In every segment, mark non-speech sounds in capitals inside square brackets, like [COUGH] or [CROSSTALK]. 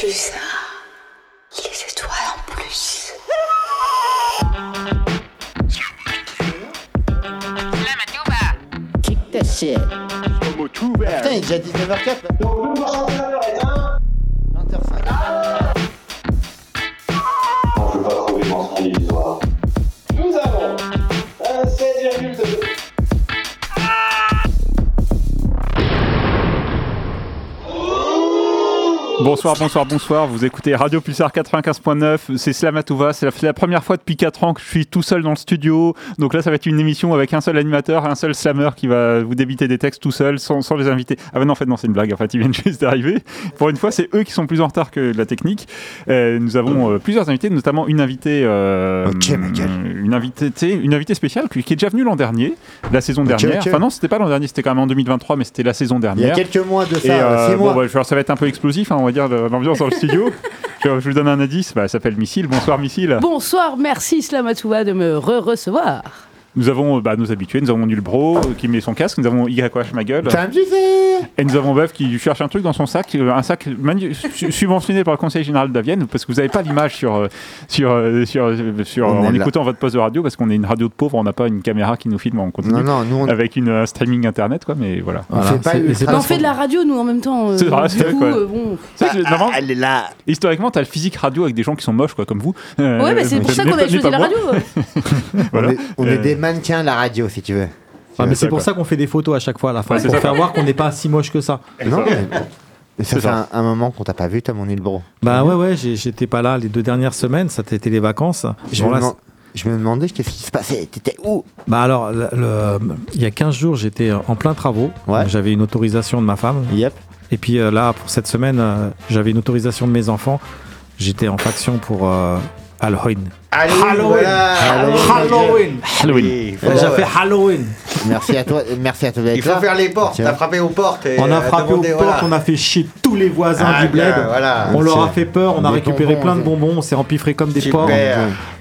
Plus les étoiles en plus. Kick that shit. Putain, il est déjà 19h04 Bonsoir, bonsoir, bonsoir. Vous écoutez Radio Pulsar 95.9. C'est Slamatouva. C'est la, première fois depuis 4 ans que je suis tout seul dans le studio. Donc là, ça va être une émission avec un seul animateur, un seul slammer qui va vous débiter des textes tout seul, sans, sans les invités. Ah ben non, en fait, non, c'est une blague. En fait, ils viennent juste d'arriver. Pour une fois, c'est eux qui sont plus en retard que la technique. Euh, nous avons euh, plusieurs invités, notamment une invitée, euh, une invitée, une invitée spéciale qui est déjà venue l'an dernier, la saison dernière. Enfin non, c'était pas l'an dernier, c'était quand même en 2023, mais c'était la saison Il y a dernière. quelques mois de Et ça, euh, 6 mois. bon, bah, ça va être un peu explosif, hein, on va dire, le- l'ambiance dans le studio. je, [LAUGHS] je vous donne un indice, bah, elle s'appelle Missile. Bonsoir Missile. Bonsoir, merci Slamatouva de me re-recevoir. Nous avons euh, bah, nos habitués, nous avons Nulbro euh, qui met son casque, nous avons YH ma gueule, et nous avons Beuf qui cherche un truc dans son sac, euh, un sac subventionné par le Conseil Général de la Vienne, parce que vous n'avez pas l'image sur, sur, sur, en là. écoutant votre poste de radio, parce qu'on est une radio de pauvres, on n'a pas une caméra qui nous filme en continu. Non, non, nous on, Avec une euh, streaming internet, quoi, mais voilà. on fait pas eu. Bah, on fait de la radio, nous, en même temps. euh, C'est vrai, c'est vrai, coup, quoi. euh, bon. Ah, normalement, elle est là. historiquement, t'as le physique radio avec des gens qui sont moches, quoi, comme vous. Euh, Ouais, mais c'est pour ça qu'on a choisi la radio. [LAUGHS] Voilà. On est, des mannequins à la radio, si tu veux. Ah, mais C'est pour quoi. ça qu'on fait des photos à chaque fois à la fin, Ouais, pour ça, faire voir qu'on n'est pas si moche que ça. Non, mais, mais ça C'est fait ça. un, un moment qu'on t'a pas vu, toi, mon île bro. Bah ouais, ouais, j'ai- j'étais pas là les deux dernières semaines, ça a été les vacances. Je, Bon, me là, deman- je me demandais qu'est-ce qui se passait. T'étais où? Bah alors, le- le- il y a 15 jours, j'étais en plein travaux. Ouais. J'avais une autorisation de ma femme. Yep. Et puis euh, là, pour cette semaine, euh, j'avais une autorisation de mes enfants. J'étais en faction pour euh, Halloween. Halloween. Halloween Halloween. Il faut, J'ai fait Halloween Merci à toi, merci à toi d'être il faut là. faire les portes. Tiens. T'as frappé aux portes. Et On a euh, frappé aux portes, voilà. on a fait chier tous les voisins Ah, du bled. bien, voilà. On leur a fait peur, on a des récupéré bonbons, plein de bonbons, on s'est empiffré comme des porcs.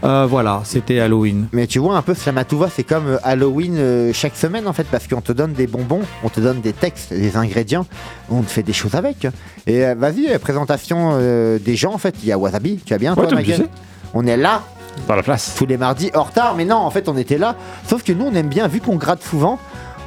Euh, voilà, c'était Halloween. Mais tu vois, un peu Slamatouva, c'est comme euh, Halloween euh, chaque semaine en fait, parce qu'on te donne des bonbons, on te donne des textes, des ingrédients, on te fait des choses avec. Et euh, vas-y, présentation euh, des gens en fait. Il y a Wasabi, tu vas bien Ouais, toi, On est là Dans la place. tous les mardis, en retard, mais non, en fait, on était là. Sauf que nous, on aime bien, vu qu'on gratte souvent.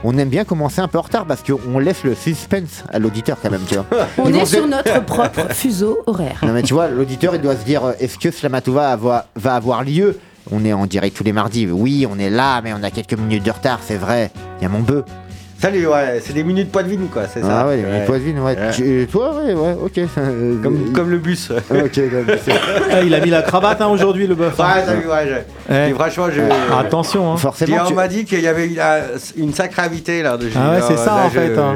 On aime bien commencer un peu en retard parce qu'on laisse le suspense à l'auditeur quand même, tu vois. On Ils est sur dire- notre [LAUGHS] propre fuseau horaire. Non mais tu vois, l'auditeur il doit se dire est-ce que Slamatouva va, va avoir lieu? On est en direct tous les mardis. Oui, on est là, mais on a quelques minutes de retard, c'est vrai. Il y a mon bœuf. Salut, ouais, c'est des minutes poids de vine, quoi, c'est ça. Ah ouais, les minutes poivines, ouais. Ouais. Tu- euh, toi, ouais, ouais, ok. Euh, [LAUGHS] Comme, comme le bus. ouais, [LAUGHS] Ok, comme- c'est- Eh, il a mis la cravate hein, aujourd'hui, le bœuf. hein. vu, ouais. je- Eh, Et franchement, je. attention, hein. Forcément, Hier, on tu- m'a dit qu'il y avait une, une sacrée invitée là. De Ah ouais, c'est euh, ça, là, en fait, hein.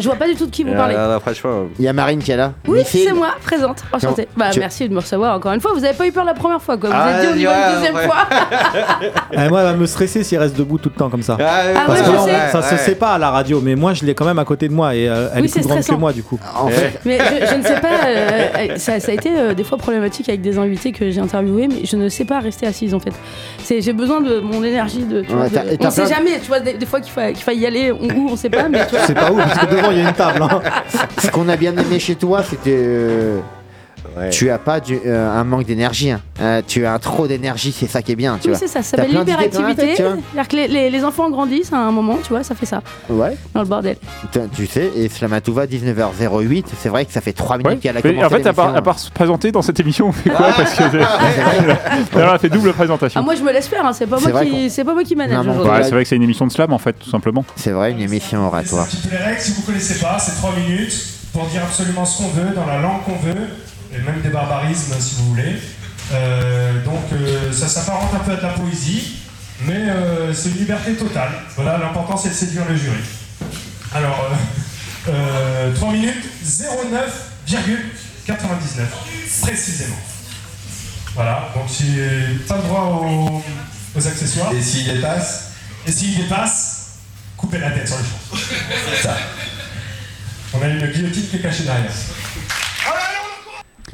Je vois pas du tout de qui vous parlez. franchement. il y a Marine qui est là. Oui, c'est moi, présente, enchantée. Bah, tu- merci de me recevoir encore une fois. Vous avez pas eu peur la première fois, quoi. Vous Ah, êtes dit au vas-y, niveau ouais, une deuxième ouais. fois. [LAUGHS] Eh, moi, elle va me stresser s'il reste debout tout le temps comme ça. Ah, Ah Parce ouais, que je là, on- sais. ça se sait pas à la radio, mais moi je l'ai quand même à côté de moi et euh, elle Oui, est c'est plus grande que stressant. moi du coup. En fait, Mais je, je ne sais pas, euh, euh, ça, ça a été euh, des fois problématique avec des invités que j'ai interviewés, mais je ne sais pas rester assise en fait. C'est, j'ai besoin de mon énergie de. Tu vois, Ouais, de- t'as- et on t'as sait plein- jamais, tu vois, des, des fois qu'il faut, qu'il faille y aller, on, où on sait pas, mais tu vois. Je sais pas où, parce que devant il y a une table. hein. ce qu'on a bien aimé chez toi, c'était. Ouais. Tu as pas du- euh, un manque d'énergie. hein. Euh, tu as un trop d'énergie, c'est ça qui est bien, tu Oui, vois. c'est ça, ça T'as s'appelle plein d'idées dans la tête, l'hyperactivité. tu vois. C'est-à-dire que les, les- les enfants grandissent à un moment, tu vois, ça fait ça, Ouais, dans le bordel. tu- tu sais, et Slamatouva 19h08, c'est vrai que ça fait 3 minutes Ouais. qu'elle a Mais commencé en fait, à part, l'émission. à part se présenter dans cette émission, on fait quoi? Parce que [LAUGHS] [LAUGHS] elle a fait double présentation. Ah, moi je me laisse faire, hein, c'est pas, C'est moi vrai qui- c'est pas moi qui manage Non, non, aujourd'hui. Ouais, c'est vrai que c'est une émission de slam en fait, tout simplement. C'est vrai, une émission oratoire. C'est un petit peu les règles, si vous connaissez pas, c'est 3 minutes pour dire absolument ce qu'on veut, dans la langue qu'on veut, et même des barbarismes si vous voulez. Euh, donc euh, ça s'apparente un peu à de la poésie, mais euh, c'est une liberté totale. Voilà, l'important c'est de séduire le jury. Alors, euh, euh, 3 minutes, 09,99 précisément. Voilà, donc j'ai pas le droit aux, aux accessoires. Et s'il dépasse Et s'il dépasse, coupez la tête sur le champ. Ça. On a une guillotine qui est cachée derrière.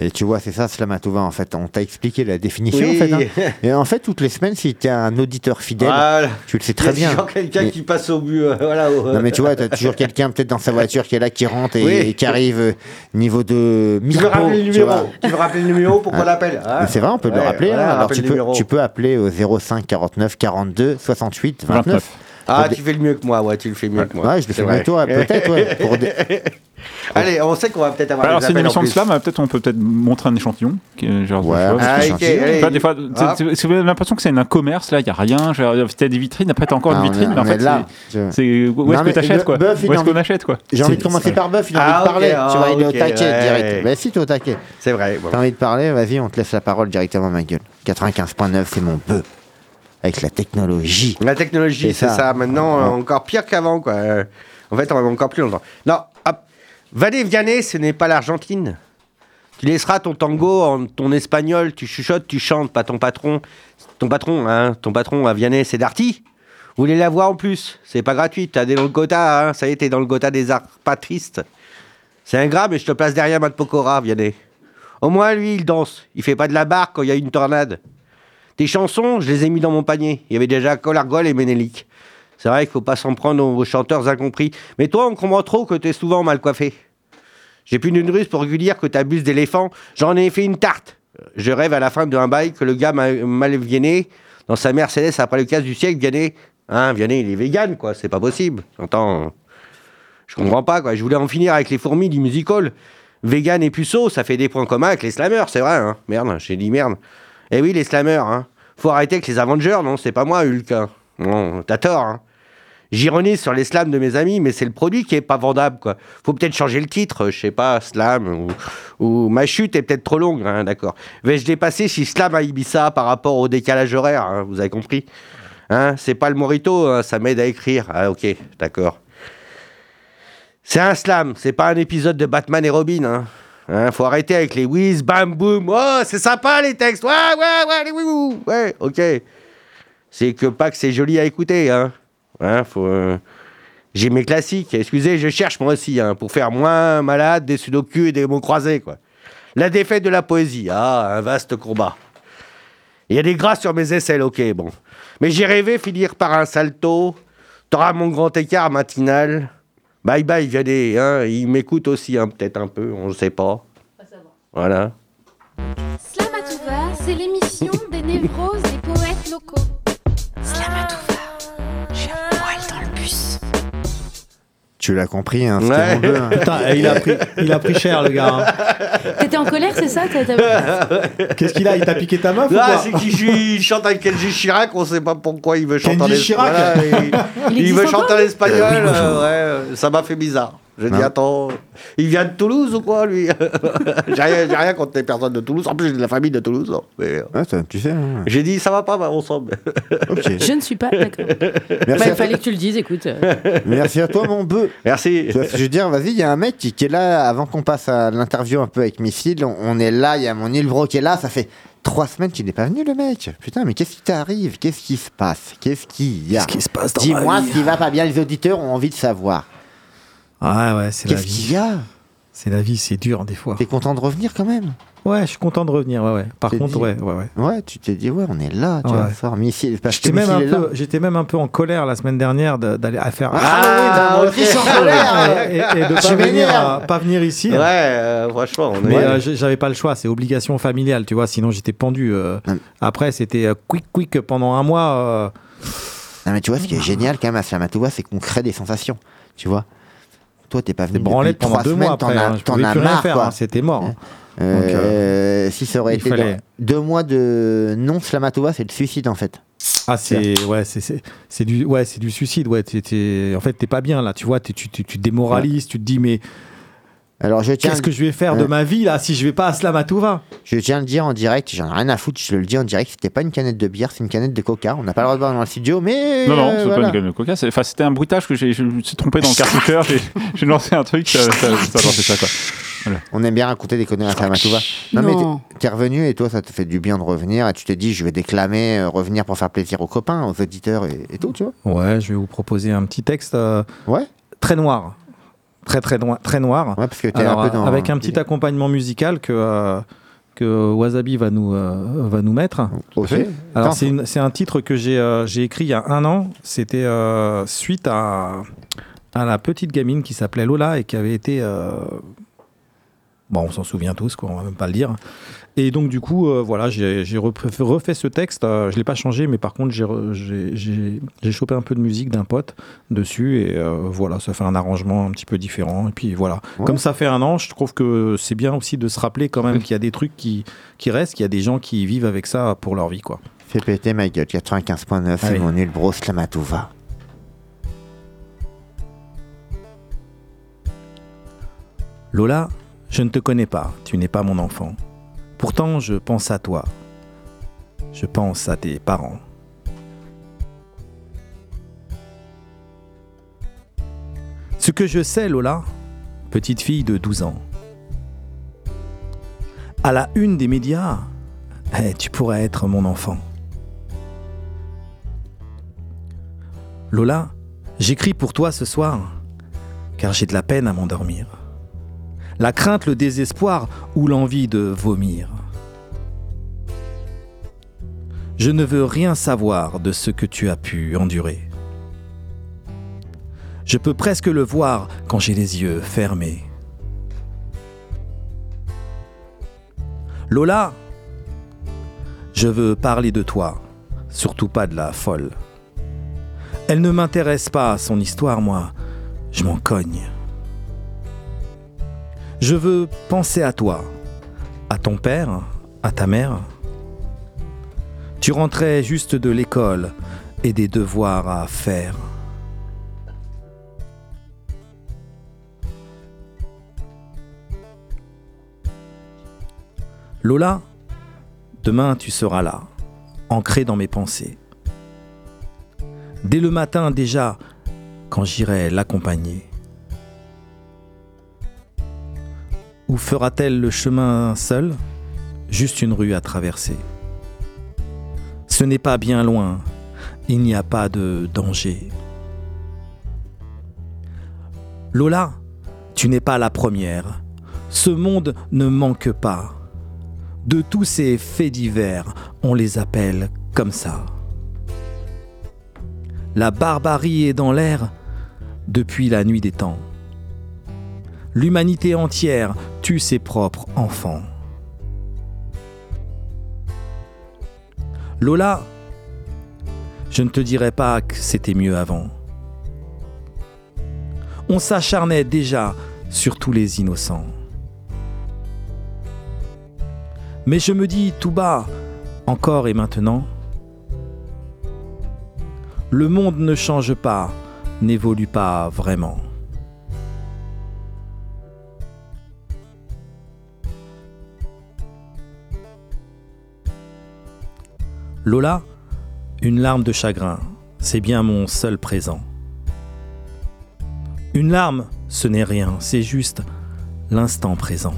Et tu vois, c'est ça, Slamatouva, en fait. On t'a expliqué la définition, Oui. en fait. hein. Et en fait, toutes les semaines, si tu es un auditeur fidèle, Voilà. tu le sais Il y très a bien. toujours quelqu'un Mais- qui passe au but. euh, voilà, au- Non, mais tu vois, tu as toujours quelqu'un peut-être dans sa voiture qui est là, qui rentre et, Oui. et qui arrive euh, niveau de Tu veux micro. rappeler le tu numéro? Tu veux rappeler le numéro pour qu'on Ah. l'appelle? Hein C'est vrai, on peut le rappeler. voilà, hein. Alors tu le peux, tu peux appeler au 05 49 42 68 29. 29. Ah, tu fais le mieux que moi, ouais, tu le fais mieux que moi. Ouais, je le fais mieux que toi, peut-être, ouais, [LAUGHS] pour des- Allez, on sait qu'on va peut-être avoir Alors des c'est une émission de slam, peut-être on peut peut-être montrer un échantillon. genre Ouais, Ah, des fois, c'est- Ah. c'est- l'impression que c'est un commerce là, il y a rien. Genre, t'as des vitrines, après t'as encore Ah, une on est- vitrine, mais en fait c'est- où est-ce que t'achètes quoi Où est-ce qu'on achète quoi J'ai envie de commencer par Buff, il a Ah, envie de parler. ah, tu il est au taquet direct. Bah si, t'es au taquet. C'est vrai. T'as envie de parler, vas-y, on te laisse la parole directement, ma gueule. 95.9, c'est mon bœuf. Avec la technologie. La technologie, C'est ça. ça. Maintenant, euh, encore pire qu'avant, quoi. Euh, En fait, on va encore plus longtemps. Non, hop. Valet Vianney, ce n'est pas l'Argentine. Tu laisseras ton tango en ton espagnol, tu chuchotes, tu chantes, pas ton patron. Ton patron, hein, ton patron à Vianney, c'est Darty. Vous voulez la voir en plus? C'est pas gratuit, t'as des dans le quota, hein. ça y est, t'es dans le quota des arts pas tristes. C'est ingrat, mais je te place derrière Matt Pokora, Vianney. Au moins, lui, il danse. Il fait pas de la barre quand il y a une tornade. Tes chansons, je les ai mis dans mon panier. Il y avait déjà Colargol et Ménélique. C'est vrai qu'il faut pas s'en prendre aux chanteurs incompris. Mais toi, on comprend trop que t'es souvent mal coiffé. J'ai plus d'une ruse pour lui dire que t'abuses d'éléphant. J'en ai fait une tarte. Je rêve à la fin d'un bail que le gars m'a- mal Vianney, dans sa Mercedes après le casse du siècle, Vianney. Hein, Vianney, il est vegan, quoi. C'est pas possible. J'entends. Je comprends pas, quoi. Je voulais en finir avec les fourmis du musical. Vegan et puceau, ça fait des points communs avec les slammers, c'est vrai, hein. Merde, j'ai dit merde. Eh oui, les slammers, hein. Faut arrêter avec les Avengers, non, c'est pas moi, Hulk. hein. Non, t'as tort, hein. J'ironise sur les slams de mes amis, mais c'est le produit qui est pas vendable, quoi. Faut peut-être changer le titre, je sais pas, slam, ou, ou ma chute est peut-être trop longue, hein, d'accord. Vais-je dépasser si slam à Ibiza par rapport au décalage horaire, hein, vous avez compris Hein, c'est pas le morito, hein, ça m'aide à écrire. Ah, ok, d'accord. C'est un slam, c'est pas un épisode de Batman et Robin. Hein. Hein, faut arrêter avec les whiz, bam, boum. Oh, c'est sympa les textes. Ouais, ouais, ouais, les oui, Ouais, ok. C'est que pas que c'est joli à écouter. Hein. Hein, faut, euh, J'ai mes classiques. Excusez, je cherche moi aussi hein, pour faire moins malade des sudoku et des mots croisés. Quoi. La défaite de la poésie. Ah, un vaste combat. Il y a des gras sur mes aisselles, ok, bon. Mais j'ai rêvé finir par un salto. T'auras mon grand écart matinal. Bye bye, Vianney. Hein. Il m'écoute aussi, hein, peut-être un peu, on ne sait pas. Voilà. Slamatouva, c'est l'émission des névroses Tu l'as compris, hein, c'était Ouais. mon hein. Putain, eh, il, a pris, il a pris cher, le gars. hein. T'étais en colère, c'est ça [LAUGHS] Qu'est-ce qu'il a Il t'a piqué ta meuf ou Là, quoi c'est qu'il il chante avec Kenji Chirac, on sait pas pourquoi il veut chanter en es- Chirac voilà, [LAUGHS] il, Il il existe veut chanter en espagnol, Euh, bonjour. euh, ouais, euh, ça m'a fait bizarre. J'ai dit, Non. attends, il vient de Toulouse ou quoi, lui? [LAUGHS] J'ai rien, j'ai rien contre les personnes de Toulouse, en plus j'ai de la famille de Toulouse. hein, mais, euh, Ouais, ça, tu sais. hein. j'ai dit, ça va pas, bah, ensemble. Ok. Je ne suis pas d'accord. Bah, il fallait que tu le dises, écoute. merci à toi, mon bœuf. Merci. Tu je veux dire, vas-y, il y a un mec qui, qui est là, avant qu'on passe à l'interview un peu avec Missile, on, on est là, il y a mon Ilvro qui est là, ça fait trois semaines qu'il n'est pas venu, le mec. Putain, mais qu'est-ce qui t'arrive? Qu'est-ce qui se passe? Qu'est-ce qu'il y a? Qu'est-ce qui se passe dans Dis-moi ce qui va pas bien, les auditeurs ont envie de savoir. Ouais, c'est la Qu'est-ce qu'il vie. y a? C'est la vie, c'est dur des fois. T'es content de revenir quand même? Ouais, je suis content de revenir, ouais, ouais. Par contre, dit- ouais, ouais, ouais. Ouais, tu t'es dit, ouais, on est là, tu Ouais. vas fort. Missile, parce que J'étais même, un peu, j'étais même un peu en colère la semaine dernière de- d'aller à faire. Ah, oui, ok. moi aussi, je suis en colère. et, et- et de Je pas venir, à- pas venir ici. Ouais, euh, franchement, on Mais est. euh, j'avais pas le choix, c'est obligation familiale, tu vois, sinon j'étais pendu. euh. Hum. Après, c'était euh, quick, quick pendant un mois. euh. Non, mais tu vois, ce qui est génial quand même à Slamatouva, c'est qu'on crée des sensations. Tu vois Toi, t'es pas venu depuis trois deux semaines, mois t'en as, hein, as marre, hein, c'était mort. hein. Euh, Donc, euh, si ça aurait été fallait- deux mois de non Slamatouva, c'est le suicide en fait. Ah, c'est ouais, c'est du ouais, c'est du suicide. Ouais, t'es- t'es- en fait, t'es pas bien là. Tu vois, tu, tu, tu te démoralises. Tu te dis mais Alors je tiens, qu'est-ce que je vais faire de Ouais. ma vie là si je vais pas à Slamatouva je tiens à le dire en direct, j'en ai rien à foutre, je le dis en direct, c'était pas une canette de bière, c'est une canette de coca. On n'a pas le droit de boire dans le studio, mais. Non, non, euh, c'est voilà. pas une canne de coca. c'est- Enfin, c'était un bruitage que j'ai, je me suis trompé dans le cartoucheur. j'ai, [LAUGHS] j'ai lancé un truc, ça, ça, ça a lancé ça, quoi. On aime bien raconter des conneries à Slamatouva. Non, mais Non. t'es- t'es revenu et toi, ça te fait du bien de revenir et tu t'es dit, je vais déclamer, euh, revenir pour faire plaisir aux copains, aux auditeurs et, et tout, tu vois. Ouais, je vais vous proposer un petit texte euh, Ouais. très noir. Très très noir. Très noir. Ouais, parce que t'es Alors, un peu dans. avec un petit accompagnement musical que, euh, que Wasabi va nous, euh, va nous mettre. Alors, c'est un titre que j'ai euh, j'ai écrit il y a un an. C'était euh, suite à, à la petite gamine qui s'appelait Lola et qui avait été. Bon, on s'en souvient tous, quoi, on va même pas le dire. Et donc, du coup, euh, voilà, j'ai refait ce texte. euh, je l'ai pas changé, mais par contre, j'ai chopé un peu de musique d'un pote dessus. Et euh, voilà, ça fait un arrangement un petit peu différent. Et puis voilà. Ouais. Comme ça fait un an, je trouve que c'est bien aussi de se rappeler quand même qu'il y a des trucs qui, qui restent, qu'il y a des gens qui vivent avec ça pour leur vie, quoi. Fais péter ma gueule, 95.9, c'est mon nul bro Slamatouva. Lola, je ne te connais pas, tu n'es pas mon enfant. Pourtant, je pense à toi. Je pense à tes parents. Ce que je sais, Lola, petite fille de 12 ans, à la une des médias, eh, tu pourrais être mon enfant. Lola, j'écris pour toi ce soir, car j'ai de la peine à m'endormir la crainte, le désespoir ou l'envie de vomir. Je ne veux rien savoir de ce que tu as pu endurer. Je peux presque le voir quand j'ai les yeux fermés. Lola, je veux parler de toi, surtout pas de la folle. Elle ne m'intéresse pas, son histoire, moi, je m'en cogne. Je veux penser à toi, à ton père, à ta mère. Tu rentrais juste de l'école et des devoirs à faire. Lola, demain tu seras là, ancré dans mes pensées. Dès le matin déjà, quand j'irai l'accompagner. Ou fera-t-elle le chemin seule Juste une rue à traverser. Ce n'est pas bien loin, il n'y a pas de danger. Lola, tu n'es pas la première. Ce monde ne manque pas. De tous ces faits divers, on les appelle comme ça. La barbarie est dans l'air depuis la nuit des temps. L'humanité entière tue ses propres enfants. Lola, je ne te dirai pas que c'était mieux avant. On s'acharnait déjà sur tous les innocents. Mais je me dis tout bas, encore et maintenant, le monde ne change pas, n'évolue pas vraiment. Lola, une larme de chagrin, c'est bien mon seul présent. Une larme, ce n'est rien, c'est juste l'instant présent.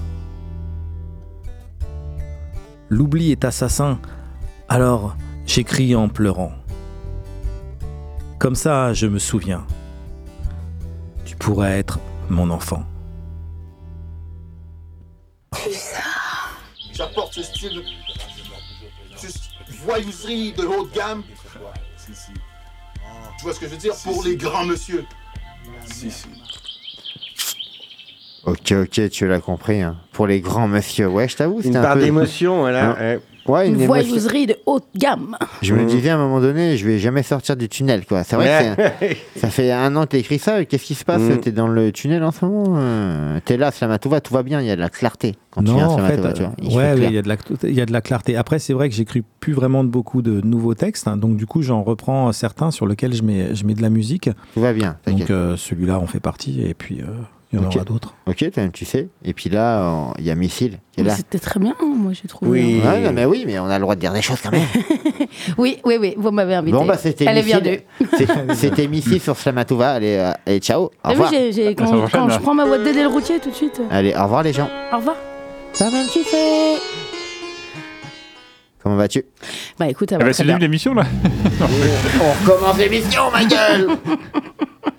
L'oubli est assassin, alors j'écris en pleurant. Comme ça, je me souviens. Tu pourrais être mon enfant. J'apporte ce style, ce voyouserie de haut de gamme. Tu vois ce que je veux dire Pour les grands monsieur. Si, si. Ok, ok, tu l'as compris. hein. Pour les grands messieurs, ouais, je t'avoue. Une c'était un part peu- d'émotion, voilà. Hein ouais. Ouais, Une une de haute gamme. Je me disais à un moment donné, je vais jamais sortir du tunnel, quoi. C'est vrai que c'est- [LAUGHS] ça fait un an que t'as écrit ça. Qu'est-ce qui se passe Mm. T'es dans le tunnel en ce moment euh, T'es là, Slamatouva, tout va bien, il y a de la clarté. Quand tu viens à en fait, tu vois. Il ouais, il y, a de la- il y a de la clarté. Après, c'est vrai que j'écris plus vraiment de beaucoup de nouveaux textes, hein, donc du coup, j'en reprends certains sur lesquels je mets, je mets de la musique. Tout va bien, Donc euh, celui-là en fait partie, et puis euh, il y en Ok. aura d'autres. Ok, tu sais. Et puis là, euh, il y a Missile qui est Mais là. C'était très bien, hein, moi j'ai trouvé. Oui. Ouais, non, mais oui, mais on a le droit de dire des choses quand même. [LAUGHS] Oui, oui, oui, vous m'avez invité. Bon, bah, c'était Elle est Missile. [LAUGHS] C'était Missile sur Slamatouva. Allez, euh, allez, ciao. Au vu, revoir. j'ai- j'ai- quand, quand je prends ma de Dédé le routier tout de suite. Allez, au revoir les gens. Au revoir. Ça va me. Comment vas-tu? Bah écoute, ça Ah va bah, très c'est le début de l'émission là [LAUGHS] On recommence l'émission, ma gueule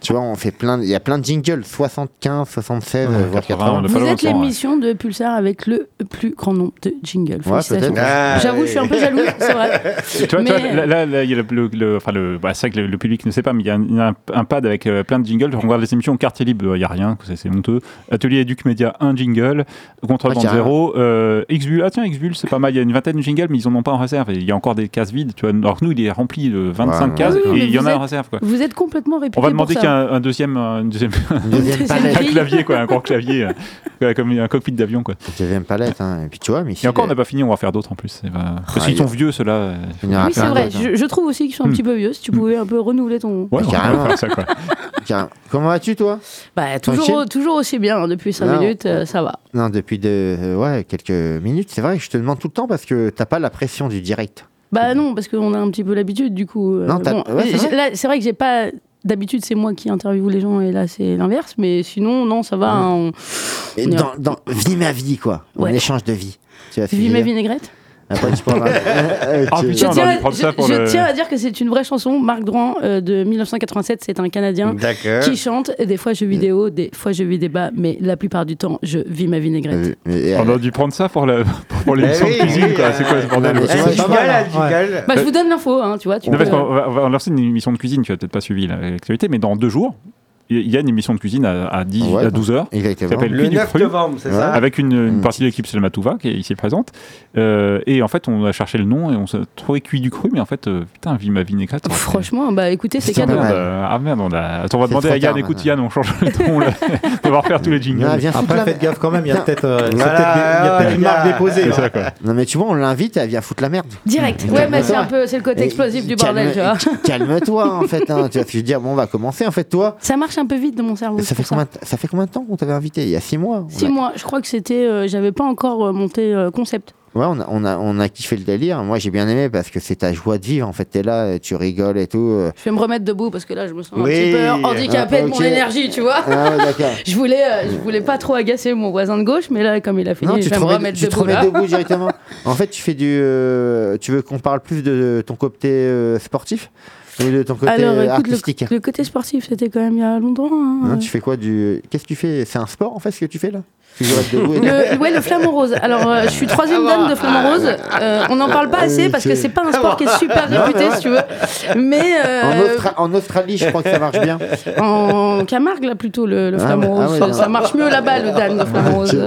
Tu vois, on fait plein, il y a plein de jingles, 75, 76, euh, voire 80. Vous êtes l'émission de Pulsar avec le plus grand nombre de jingles. Ouais. Ah, J'avoue, je suis un peu jaloux, [LAUGHS] c'est vrai. Tu vois, Mais, tu vois, là, il y a le, le- le- enfin le, bah, c'est vrai que le, le public ne sait pas, mais il y a un, pad avec euh, plein de jingles. On regarde les émissions quartier libre, il y a rien, c'est honteux. Atelier Éduc Média, un jingle. Contrebande Ouais, carrément. zéro. Euh, Xbull, ah tiens, Xbull, c'est pas mal. Il y a une vingtaine de jingles, mais ils en pas en réserve. Il y a encore des cases vides. Tu vois, alors que nous, il est rempli de 25 Ouais, cases Oui, et il y en a êtes- en réserve. Quoi. Vous êtes complètement réputé On va demander pour qu'il y ait ça. un, un deuxième, un deuxième, [LAUGHS] Deuxième Deuxième palette. un clavier, quoi, un grand clavier, euh, comme un cockpit d'avion, quoi. Deuxième palette, hein. Et puis tu vois, mais ici, Et encore, on n'a pas fini, on va faire d'autres en plus. c'est pas- Parce qu'ils sont vieux, ceux-là. euh, Oui, c'est vrai. d'autres, hein. Je, je trouve aussi qu'ils sont un Hmm. petit peu vieux. Si tu pouvais un peu renouveler ton. Ouais, carrément. faire ça, quoi. [LAUGHS] Carrément. Comment vas-tu, toi? Bah, toujours, toujours aussi bien. hein, Depuis 5 Non. minutes, euh, ça va. Non, depuis de, euh, ouais, quelques minutes. C'est vrai que je te demande tout le temps parce que t'as pas la pression du direct. Bah non, parce qu'on a un petit peu l'habitude, du coup. euh, Non, bon, ouais, c'est vrai. là, c'est vrai que j'ai pas. D'habitude, c'est moi qui interviewe les gens et là, c'est l'inverse. Mais sinon, non, ça va. hein, on- Et on est- dans, Vie ma vie, quoi. On Ouais. échange de vie. Tu veux ma vinaigrette. Après, [LAUGHS] tu pourras- Euh, Ah, tu- putain, Je, on tiens, je- ça pour je le- tiens à dire que c'est une vraie chanson. Marc Drouin euh, de 1987, c'est un Canadien qui chante. Et Des fois, je vidéo, des fois, je vis des bas, mais la plupart du temps, je vis ma vinaigrette. Euh, et, euh, On aurait dû prendre ça pour la- pour l'émission Eh oui, de cuisine, quoi. euh, C'est quoi ce bordel hein. Bah, je vous donne l'info, hein, tu vois. Tu Non, peux- parce qu'on va, on va lancer une émission de cuisine, tu as peut-être pas suivi la- l'actualité, mais dans deux jours, il y a une émission de cuisine à, à 10, Ouais, à 12 heures. qui Exactement. s'appelle Le Cuit du 9 Cru, novembre, c'est ça Avec une, une partie de l'équipe Selmatouva qui est ici présente. Euh, et en fait, on a cherché le nom et on s'est trouvé Cuit du Cru, mais en fait, euh, putain, vie ma vinaigrette. Franchement, bah écoutez, c'est cadeau. euh, ah merde, on a... Attends, on va demander à Yann, écoute. Yann, on change le ton là. on va refaire tous les jingles. Non, Après, faites gaffe quand même, il y a peut-être une marque déposée. Quoi. Non, mais tu vois, on l'invite, elle vient foutre la merde. Direct. Ouais, mais c'est un peu, c'est le côté explosif du bordel, tu vois. [LAUGHS] Calme-toi, en fait. Hein, tu je veux dire? Bon, on va commencer. En fait, toi, Ça marche un peu vite dans mon cerveau. ça fait, combien, de- ça fait combien de temps qu'on t'avait invité? Il y a six mois. Six a- mois, je crois que c'était. euh, J'avais pas encore euh, monté euh, concept. Ouais, on a, on, a, on a kiffé le délire. Moi, j'ai bien aimé parce que c'est ta joie de vivre. En fait, t'es là, tu rigoles et tout. Je vais me remettre debout parce que là, je me sens un petit peu handicapée Ah, de mon énergie, tu vois. Ah. [LAUGHS] Je voulais, euh, je voulais pas trop agacer mon voisin de gauche, mais là, comme il a fini, Non, je tu vais me remettre tu te debout remets là. debout [LAUGHS] directement. En fait, tu fais du. euh, tu veux qu'on parle plus de ton côté euh, sportif? Ou de ton côté Alors, euh, écoute, artistique le, le côté sportif, c'était quand même il y a longtemps. hein. Hein, Tu fais quoi du Qu'est-ce que tu fais? C'est un sport en fait ce que tu fais là? Et Le, [LAUGHS] ouais, le flamant rose. Alors, euh, je suis troisième dame de flamant rose. Euh, on n'en parle pas assez parce que c'est pas un sport qui est super Non, réputé, si tu veux. Mais en, euh, Austra- en Australie, je crois que ça marche bien. en Camargue, là, plutôt, le, le Ah flamant ah rose. ouais, ça marche mieux là-bas, le dame de flamant rose.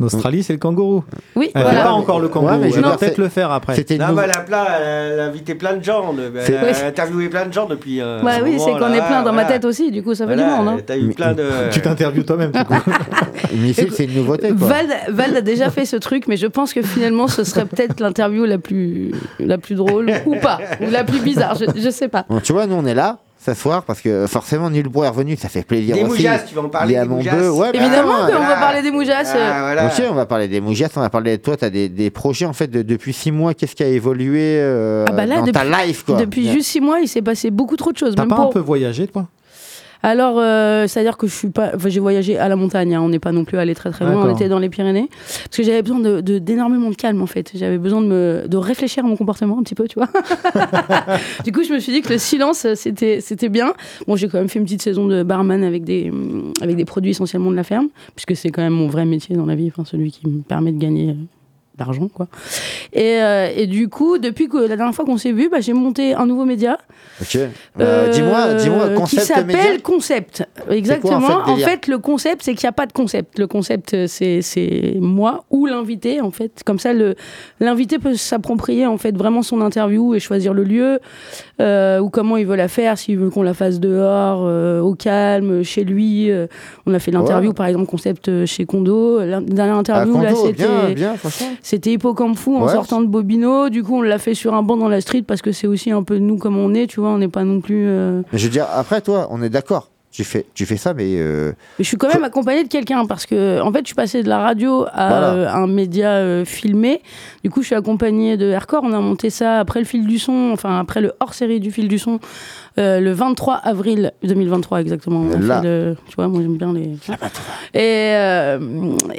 En Australie, c'est le kangourou. Oui, Elle voilà. pas encore le kangourou. Ouais, mais je veux Elle va dire, peut-être le faire après. C'était une Non, mais elle a, plein, elle a invité plein de gens. Elle a interviewé plein de gens depuis. euh, Bah oui, c'est qu'on est plein dans ma tête aussi, du coup, ça fait Voilà, du monde. hein. T'as eu Mais- plein de. Tu t'interviews toi-même. du coup. [LAUGHS] Mais c'est c'est une nouveauté quoi. Val, Val a déjà fait ce truc, mais je pense que finalement, ce serait peut-être l'interview la plus, la plus drôle, ou pas, ou la plus bizarre, je, je sais pas. Bon, tu vois, nous on est là s'asseoir parce que forcément Nulbois est revenu, ça fait plaisir Des aussi. moujas, tu vas en parler des moujas. ouais, bah, Évidemment ouais. qu'on va parler des moujas. Ah, voilà. On va parler des moujas, on va parler de toi, tu as des, des projets en fait de- depuis six mois, qu'est-ce qui a évolué euh, Ah bah là, dans ta depuis- life quoi? Depuis juste six mois, il s'est passé beaucoup trop de choses. T'as pas pour- un peu voyagé, toi? Alors, euh, c'est-à-dire que je suis pas. enfin, j'ai voyagé à la montagne. hein, on n'est pas non plus allé très très loin. On était dans les Pyrénées parce que j'avais besoin de de- d'énormément de, calme en fait. J'avais besoin de me de réfléchir à mon comportement un petit peu, tu vois. [LAUGHS] du coup, je me suis dit que le silence euh, c'était c'était bien. Bon, j'ai quand même fait une petite saison de barman avec des avec des produits essentiellement de la ferme, puisque c'est quand même mon vrai métier dans la vie, enfin celui qui me permet de gagner. D'argent quoi et, euh, et du coup depuis que la dernière fois qu'on s'est vu bah, j'ai monté un nouveau média Ok. Euh, euh, dis-moi, dis-moi, qui concept média. s'appelle Concept. Exactement. quoi, en fait, en délire fait, le concept, c'est qu'il n'y a pas de concept. Le concept, euh, c'est c'est moi ou l'invité, en fait. Comme ça, le l'invité peut s'approprier en fait vraiment son interview et choisir le lieu ou comment il veut la faire. S'il veut qu'on la fasse dehors, au calme, chez lui. on a fait l'interview, Ouais. par exemple, concept chez Kondo. La dernière Ah, interview, là, Kondo, c'était. bien, bien, franchement. C'était Hippocampe Fou en Ouais. sortant de Bobino. Du coup, on l'a fait sur un banc dans la street parce que c'est aussi un peu nous comme on est, tu vois. On n'est pas non plus. euh, Mais je veux dire, après, toi, on est d'accord. Tu fais, tu fais ça, mais euh, Mais je suis quand même accompagnée de quelqu'un parce que, en fait, je suis passée de la radio à Voilà. euh, un média filmé. Du coup, je suis accompagnée de Aircore. On a monté ça après le fil du son, enfin après le hors-série du fil du son, euh, le 23 avril 2023 exactement. Là. le- tu vois, moi j'aime bien les. Et, euh,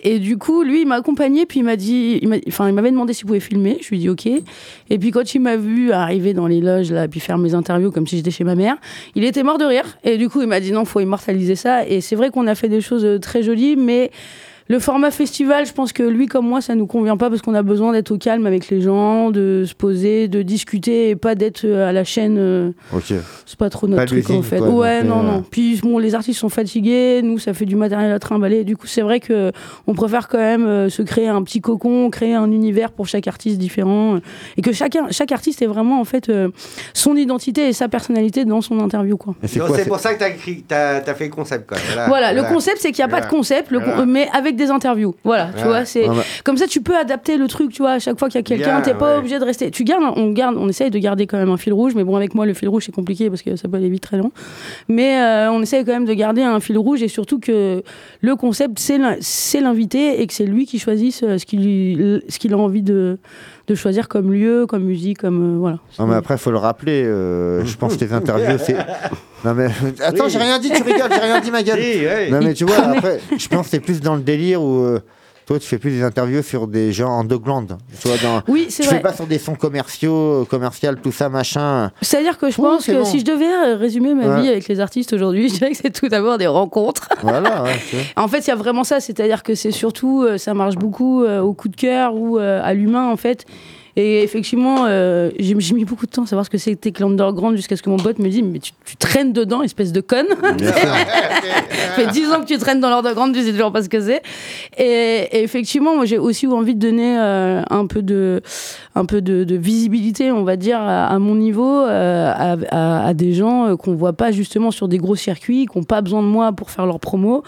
et du coup, lui, il m'a accompagné, puis il m'a dit, enfin, il m'avait demandé s'il pouvait filmer. Je lui ai dit OK. Et puis quand il m'a vu arriver dans les loges là, puis faire mes interviews comme si j'étais chez ma mère, il était mort de rire. Et du coup, il m'a dit non, faut immortaliser ça. Et c'est vrai qu'on a fait des choses euh, très jolies, mais le format festival, je pense que lui comme moi, ça nous convient pas parce qu'on a besoin d'être au calme avec les gens, de se poser, de discuter et pas d'être euh, à la chaîne. euh, ok. c'est pas trop notre Pas truc en fait. quoi, ouais, non, euh, non. Puis bon, les artistes sont fatigués, nous ça fait du matériel à trimballer. Du coup, c'est vrai que on préfère quand même se créer un petit cocon, créer un univers pour chaque artiste différent, et que chacun, chaque artiste ait vraiment en fait son identité et sa personnalité dans son interview, quoi. C'est pour ça que t'as écrit, t'as as fait le concept quoi. Voilà, Voilà, le concept c'est qu'il n'y a pas de concept, le con- Voilà. mais avec des interviews. Voilà, tu vois, c'est comme ça tu peux adapter le truc, tu vois, à chaque fois qu'il y a quelqu'un, t'es pas obligé de rester. Tu gardes, on garde, on essaye de garder quand même un fil rouge, mais bon avec moi le fil rouge c'est compliqué parce que ça peut aller vite très long. Mais euh, on essaye quand même de garder un fil rouge et surtout que le concept c'est l'in- c'est l'invité et que c'est lui qui choisisse euh, ce qu'il ce qu'il a envie de de choisir comme lieu, comme musique, comme euh, voilà. Non, mais après, faut le rappeler. euh, je pense que tes interviews, c'est. [LAUGHS] Non, mais. Attends, Oui. j'ai rien dit, tu rigoles, j'ai rien dit, ma gueule. Si, ouais. Non, mais tu vois, après, je pense que c'est plus dans le délire où. Toi, tu fais plus des interviews sur des gens underground. Tu vois, dans. Oui, c'est Tu vrai. fais pas sur des sons commerciaux, euh, commercial, tout ça, machin. C'est-à-dire que je pense que bon. si je devais euh, résumer ma Ouais. vie avec les artistes aujourd'hui, [LAUGHS] je dirais que c'est tout d'abord des rencontres. [LAUGHS] Voilà, ouais. [LAUGHS] En fait, il y a vraiment ça, c'est-à-dire que c'est surtout, euh, ça marche beaucoup euh, au coup de cœur ou euh, à l'humain, en fait. Et effectivement, euh, j'ai mis beaucoup de temps à savoir ce que c'était que l'underground jusqu'à ce que mon pote me dise Mais tu, tu traînes dedans, espèce de conne. [LAUGHS] Ça fait 10 ans que tu traînes dans l'underground, tu sais toujours pas ce que c'est. Et, et effectivement, moi, j'ai aussi envie de donner euh, un peu de, un peu de, de visibilité, on va dire, à, à mon niveau, euh, à, à- à des gens qu'on voit pas justement sur des gros circuits, qui n'ont pas besoin de moi pour faire leur promo,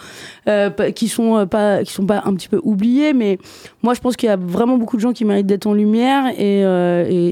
qui sont pas, qui sont pas un petit peu oubliés. Mais moi, je pense qu'il y a vraiment beaucoup de gens qui méritent d'être en lumière, et, euh, et,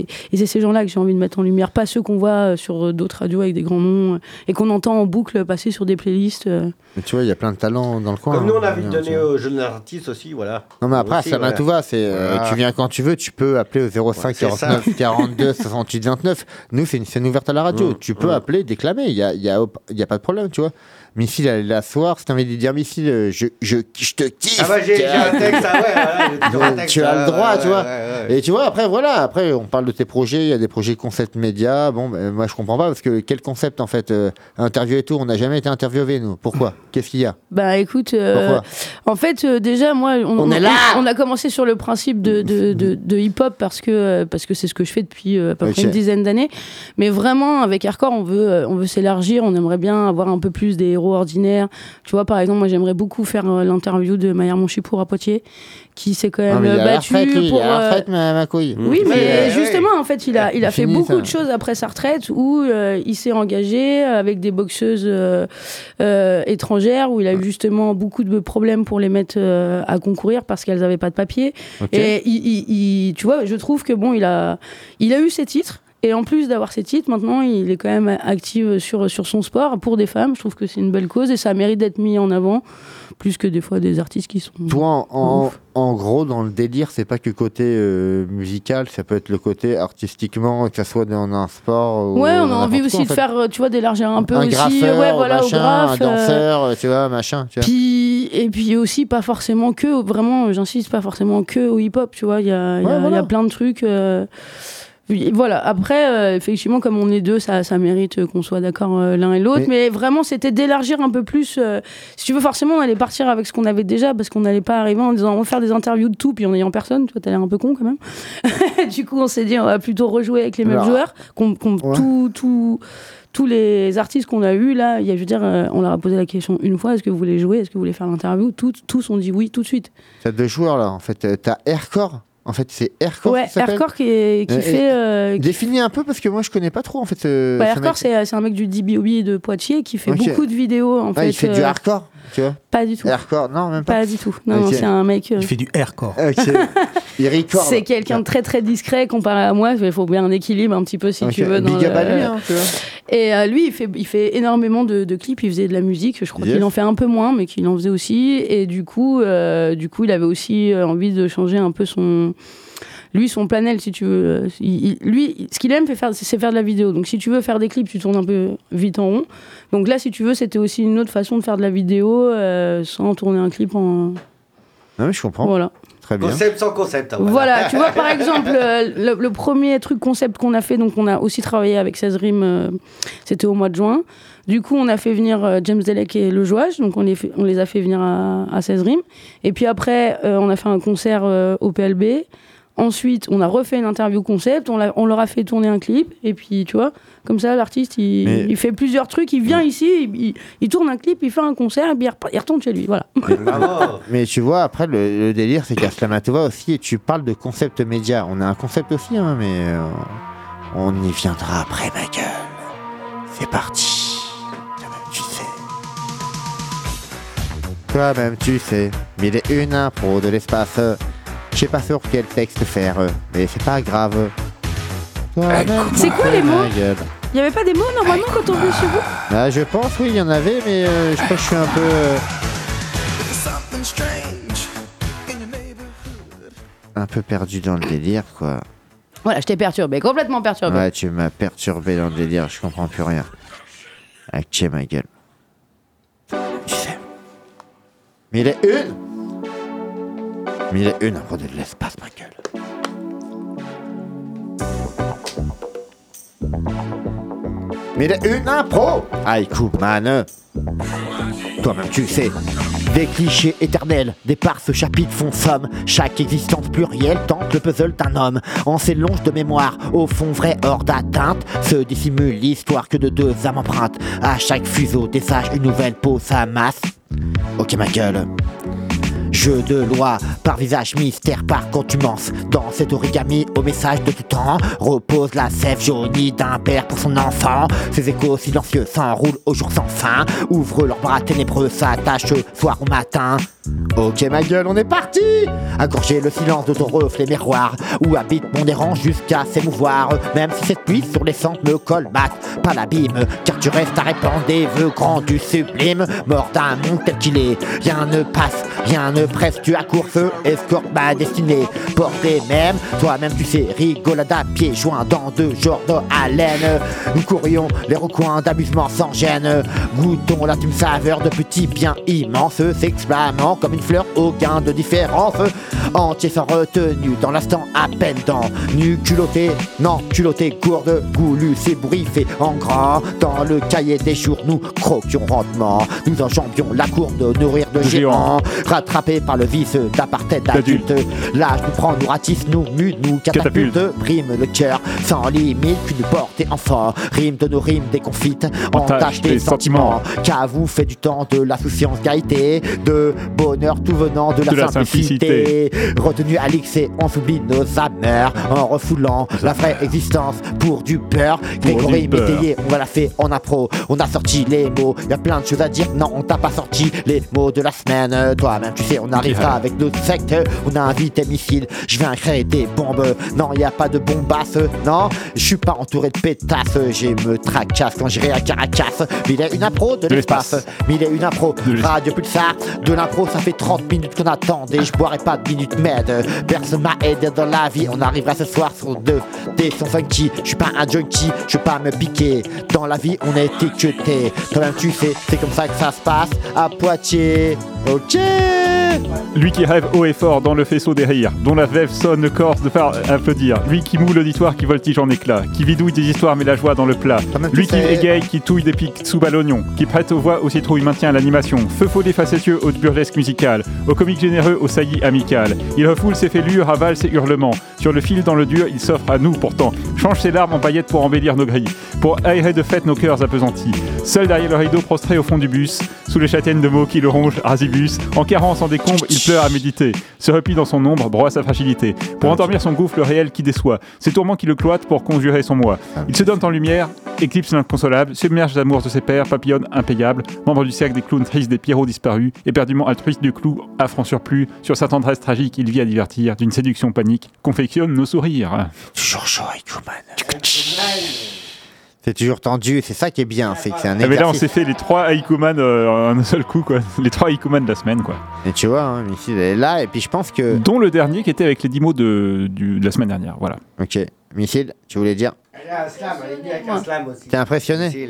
et- et c'est ces gens-là que j'ai envie de mettre en lumière, pas ceux qu'on voit euh, sur d'autres radios avec des grands noms euh, et qu'on entend en boucle passer sur des playlists. Mais tu vois, il y a plein de talents dans le coin. Comme nous, on a hein, envie de donner aux jeunes artistes aussi, voilà. Non, mais après, Aussi, ça va voilà. tout va. C'est, euh, tu viens quand tu veux, tu peux appeler au 05 Ouais, c'est 49 42 68 29. Nous, c'est une scène ouverte à la radio. Mmh, tu peux mmh. appeler, déclamer. Il n'y a, il y a, il y a pas de problème, tu vois. Missile, elle est là ce soir. Si tu envie de dire Missile, euh, je, je, je te kiffe. Ah bah j'ai un texte, ah ouais, voilà, j'ai toujours un Donc, texte, tu as le droit, ouais, tu vois. ouais, ouais, ouais. Et tu vois, après, voilà, après, on parle de tes projets, il y a des projets concept média. Bon, ben, moi, je comprends pas parce que quel concept, en fait, euh, interview et tout, on n'a jamais été interviewé, nous. Pourquoi? Qu'est-ce qu'il y a? Bah écoute, euh, Pourquoi? en fait euh, déjà moi on, On est là on a commencé sur le principe de, de, de, de hip-hop parce que euh, parce que c'est ce que je fais depuis euh, à peu près une dizaine d'années. Mais vraiment avec Hardcore on veut euh, on veut s'élargir, on aimerait bien avoir un peu plus des héros ordinaires. Tu vois par exemple moi j'aimerais beaucoup faire euh, l'interview de Maillard Monchipour à Poitiers qui s'est quand Ah, même il battu retraite, lui, il pour à la euh, retraite, ma, ma couille. oui, mais Euh, justement, en fait, il a, il a fait Fini, beaucoup ça. de choses après sa retraite où euh, il s'est engagé avec des boxeuses euh, euh, étrangères, où il a eu justement beaucoup de problèmes pour les mettre euh, à concourir parce qu'elles n'avaient pas de papier. Et il, il- il- tu vois, je trouve que bon, il a, il a eu ses titres. Et en plus d'avoir ses titres, maintenant, il est quand même actif sur, sur son sport pour des femmes. Je trouve que c'est une belle cause et ça mérite d'être mis en avant, plus que des fois des artistes qui sont. Toi, en, en- en gros, dans le délire, c'est pas que côté euh, musical, ça peut être le côté artistiquement, que ça soit dans un sport. ou Ouais, on a envie quoi, aussi en de faire, tu vois, d'élargir un peu un aussi. graffeur, ouais, voilà, machin, au graphe. un euh, danseur, euh, tu vois, machin. Tu vois. Puis, et puis aussi, pas forcément que, vraiment, j'insiste, pas forcément que au hip-hop, tu vois, il Ouais, voilà. il y a plein de trucs. euh, Voilà, après, euh, effectivement, comme on est deux, ça, ça mérite qu'on soit d'accord euh, l'un et l'autre. Mais- Mais... vraiment, c'était d'élargir un peu plus. euh, si tu veux, forcément, on allait partir avec ce qu'on avait déjà, parce qu'on n'allait pas arriver en disant on va faire des interviews de tout, puis en ayant personne. Tu vois, t'as l'air un peu con quand même. [LAUGHS] du coup, on s'est dit on va plutôt rejouer avec les mêmes Alors, joueurs. qu'on qu'on- ouais. tout, tout, tous les artistes qu'on a eus là, y a, je veux dire, on leur a posé la question une fois est-ce que vous voulez jouer Est-ce que vous voulez faire l'interview? Tous, tous ont dit oui tout de suite. T'as deux joueurs là, en fait. T'as Aircore. En fait, c'est Aircore. ouais, qui Aircore qui, est- qui Euh, fait. euh, Définis un peu parce que moi je connais pas trop en fait. bah, ce Aircore, mec. c'est un mec du DBOB de Poitiers qui fait beaucoup de vidéos en Ah, fait. il fait du euh, hardcore, tu vois. Pas du tout. Hardcore, non, même pas. Pas du tout. Non, c'est un mec. euh, Il fait du aircore. [LAUGHS] Ok. [LAUGHS] Il record. C'est quelqu'un de très très discret comparé à moi. Il faut bien un équilibre un petit peu si tu veux. Dans big up le- à lui, hein, tu vois. Et euh, lui, il fait, il fait énormément de, de clips. Il faisait de la musique. Je crois Yes. qu'il en fait un peu moins, mais qu'il en faisait aussi. Et du coup, euh, du coup, il avait aussi euh, envie de changer un peu son. Lui, son planel, si tu veux. Il- il- lui, ce qu'il aime, c'est faire de la vidéo. Donc, si tu veux faire des clips, tu tournes un peu vite en rond. Donc là, si tu veux, c'était aussi une autre façon de faire de la vidéo euh, sans tourner un clip en. Non, mais je comprends. Voilà. Très bien. Concept sans concept. hein, Voilà, tu vois, par exemple, euh, le, le premier truc concept qu'on a fait, donc on a aussi travaillé avec 16 rimes, euh, c'était au mois de juin. Du coup, on a fait venir euh, James Delec et Le Jouage, donc on les, fait- on les a fait venir à, à 16 rimes. Et puis après, euh, on a fait un concert euh, au PLB. Ensuite, on a refait une interview concept, on, leur a fait tourner un clip, et puis tu vois, comme ça, l'artiste, il, Mais- il fait plusieurs trucs, il vient ici, il, il- il tourne un clip, il fait un concert, et puis il, retourne chez lui, voilà. [LAUGHS] Mais tu vois, après, le, le délire, c'est qu'à Slamatova aussi, et tu parles de concept média. On a un concept aussi, hein, mais euh, on y viendra après, ma gueule. C'est parti. Toi-même, tu sais. Toi-même, tu sais. Mille et une impro de l'espace. Je sais pas sur quel texte faire, euh, mais c'est pas grave. Toi-même, C'est quoi les mots ma gueule. Il n'y avait pas des mots normalement quand on venait chez vous Ah, je pense, oui, il y en avait, mais euh, je crois que je suis un peu. euh, un peu perdu dans le délire, quoi. Voilà, je t'ai perturbé, complètement perturbé. Ouais, tu m'as perturbé dans le délire, je comprends plus rien. Ok, ma gueule. Tu sais. Mille et une Mille et une après de l'espace, ma gueule. Mille et une impro Haïku, man Toi-même tu sais des clichés éternels, des ce chapitre font somme. Chaque existence plurielle tente le puzzle d'un homme. En ces longes de mémoire, au fond vrai hors d'atteinte, se dissimule l'histoire que de deux âmes empreintes. À chaque fuseau des sages, une nouvelle peau s'amasse. Ok ma gueule. Jeu de loi, par visage mystère, par contumance. Dans cet origami, au message de tout temps, repose la sève jaunie d'un père pour son enfant. Ces échos silencieux s'enroulent au jour sans fin, ouvrent leurs bras ténébreux, s'attachent soir au matin. Ok ma gueule, on est parti Accrocher le silence de ton reflet miroir, où habite mon dérange jusqu'à s'émouvoir. Même si cette nuit sur les centres me colmate, pas l'abîme, car tu restes à répandre des vœux grands du sublime. Mort d'un monde tel qu'il est, rien ne passe, rien ne presse, tu accours feu, escorte ma destinée. Portée même, toi-même tu sais, rigolade à pieds joints dans deux genres de haleine. Nous courions les recoins d'amusement sans gêne. Goûtons la saveur de petits biens immenses, s'exclamant comme une fleur au gain de différence. Entier sans retenue, dans l'instant à peine dans nu culotté, non culotté, gourde, goulu, s'ébouriffé en grand. Dans le cahier des jours, nous croquions rendement. Nous enjambions la cour de nourrir de géants. Rattrapés par le vice d'apartheid d'adulte. L'âge nous prend, nous ratisse, nous mue, nous catapulte. Brime le cœur sans limite qu'une portée enfant. Rime de nos rimes déconfites, entache des sentiments. Qu'avoue fait du temps de l'insouciance gaieté, de bonheur tout venant de la, De la simplicité. Retenu à l'excès, on s'oublie nos amers en refoulant la vraie existence pour du beurre. Grégory. Métayer, on va la fait en appro. On a sorti les mots, y a plein de choses à dire. Non, on t'a pas sorti les mots de la semaine. Toi-même, tu sais, on arrivera avec notre secte. On a invité missile, je viens créer des bombes. Non, y a pas de bombasse. Non, je suis pas entouré de pétasses. J'ai me tracasse quand j'irai à Caracas. Mais il a une impro de l'espace. Mais il a une impro. Radio Pulsar. De l'impro, ça fait 30 minutes qu'on attendait. Je boirai pas de minutes med. Personne m'a aidé dans la vie. On arrivera ce soir sur deux. Des sons funky. Je suis pas un junkie. Je vais pas me piquer. Dans la vie, on est étiqueté. Toi-même, tu sais, c'est comme ça que ça se passe à Poitiers. Ok. Lui qui rêve haut et fort dans le faisceau des rires, dont la vève sonne corse de faire applaudir. Lui qui moule l'auditoire, qui voltige en éclats, qui vidouille des histoires mais la joie dans le plat. Lui qui égaye, qui touille des pics sous ballonnion, qui prête aux voix, aux citrouilles, maintient l'animation. Feu follet facétieux au burlesque musical, au comique généreux, au saillie amical. Il refoule ses fêlures, avale ses hurlements. Sur le fil dans le dur, il s'offre à nous pourtant. Change ses larmes en paillettes pour embellir nos grilles, pour aérer de fête nos cœurs appesantis. Seul derrière le rideau, prostré au fond du bus, sous les châtaignes de mots qui le rongent, Rasibus, en carence, en décombre, il pleure à méditer, se replie dans son ombre, broie sa fragilité, pour endormir son gouffre réel qui déçoit, ses tourments qui le cloîtrent pour conjurer son moi. Il se donne en lumière, éclipse l'inconsolable, submerge l'amour de ses pères, papillonne impayable, membre du cercle des clowns tristes des Pierrots disparus, éperdument du clou, affront surplus, sur sa tendresse tragique, il vit à divertir, d'une séduction panique, confectionne nos sourires. Toujours chaud, Ikuman. C'est toujours tendu, c'est ça qui est bien, c'est que c'est un Ah, mais là, on exercice. s'est fait les trois Haikuman euh, en un seul coup, quoi. Les trois Haikuman de la semaine, quoi. Et tu vois, hein, Missile elle est là, et puis je pense que. Dont le dernier qui était avec les 10 mots de, du- de la semaine dernière, voilà. Ok. Missile, tu voulais dire Elle a un slam, elle est venue avec un slam aussi. T'es impressionné.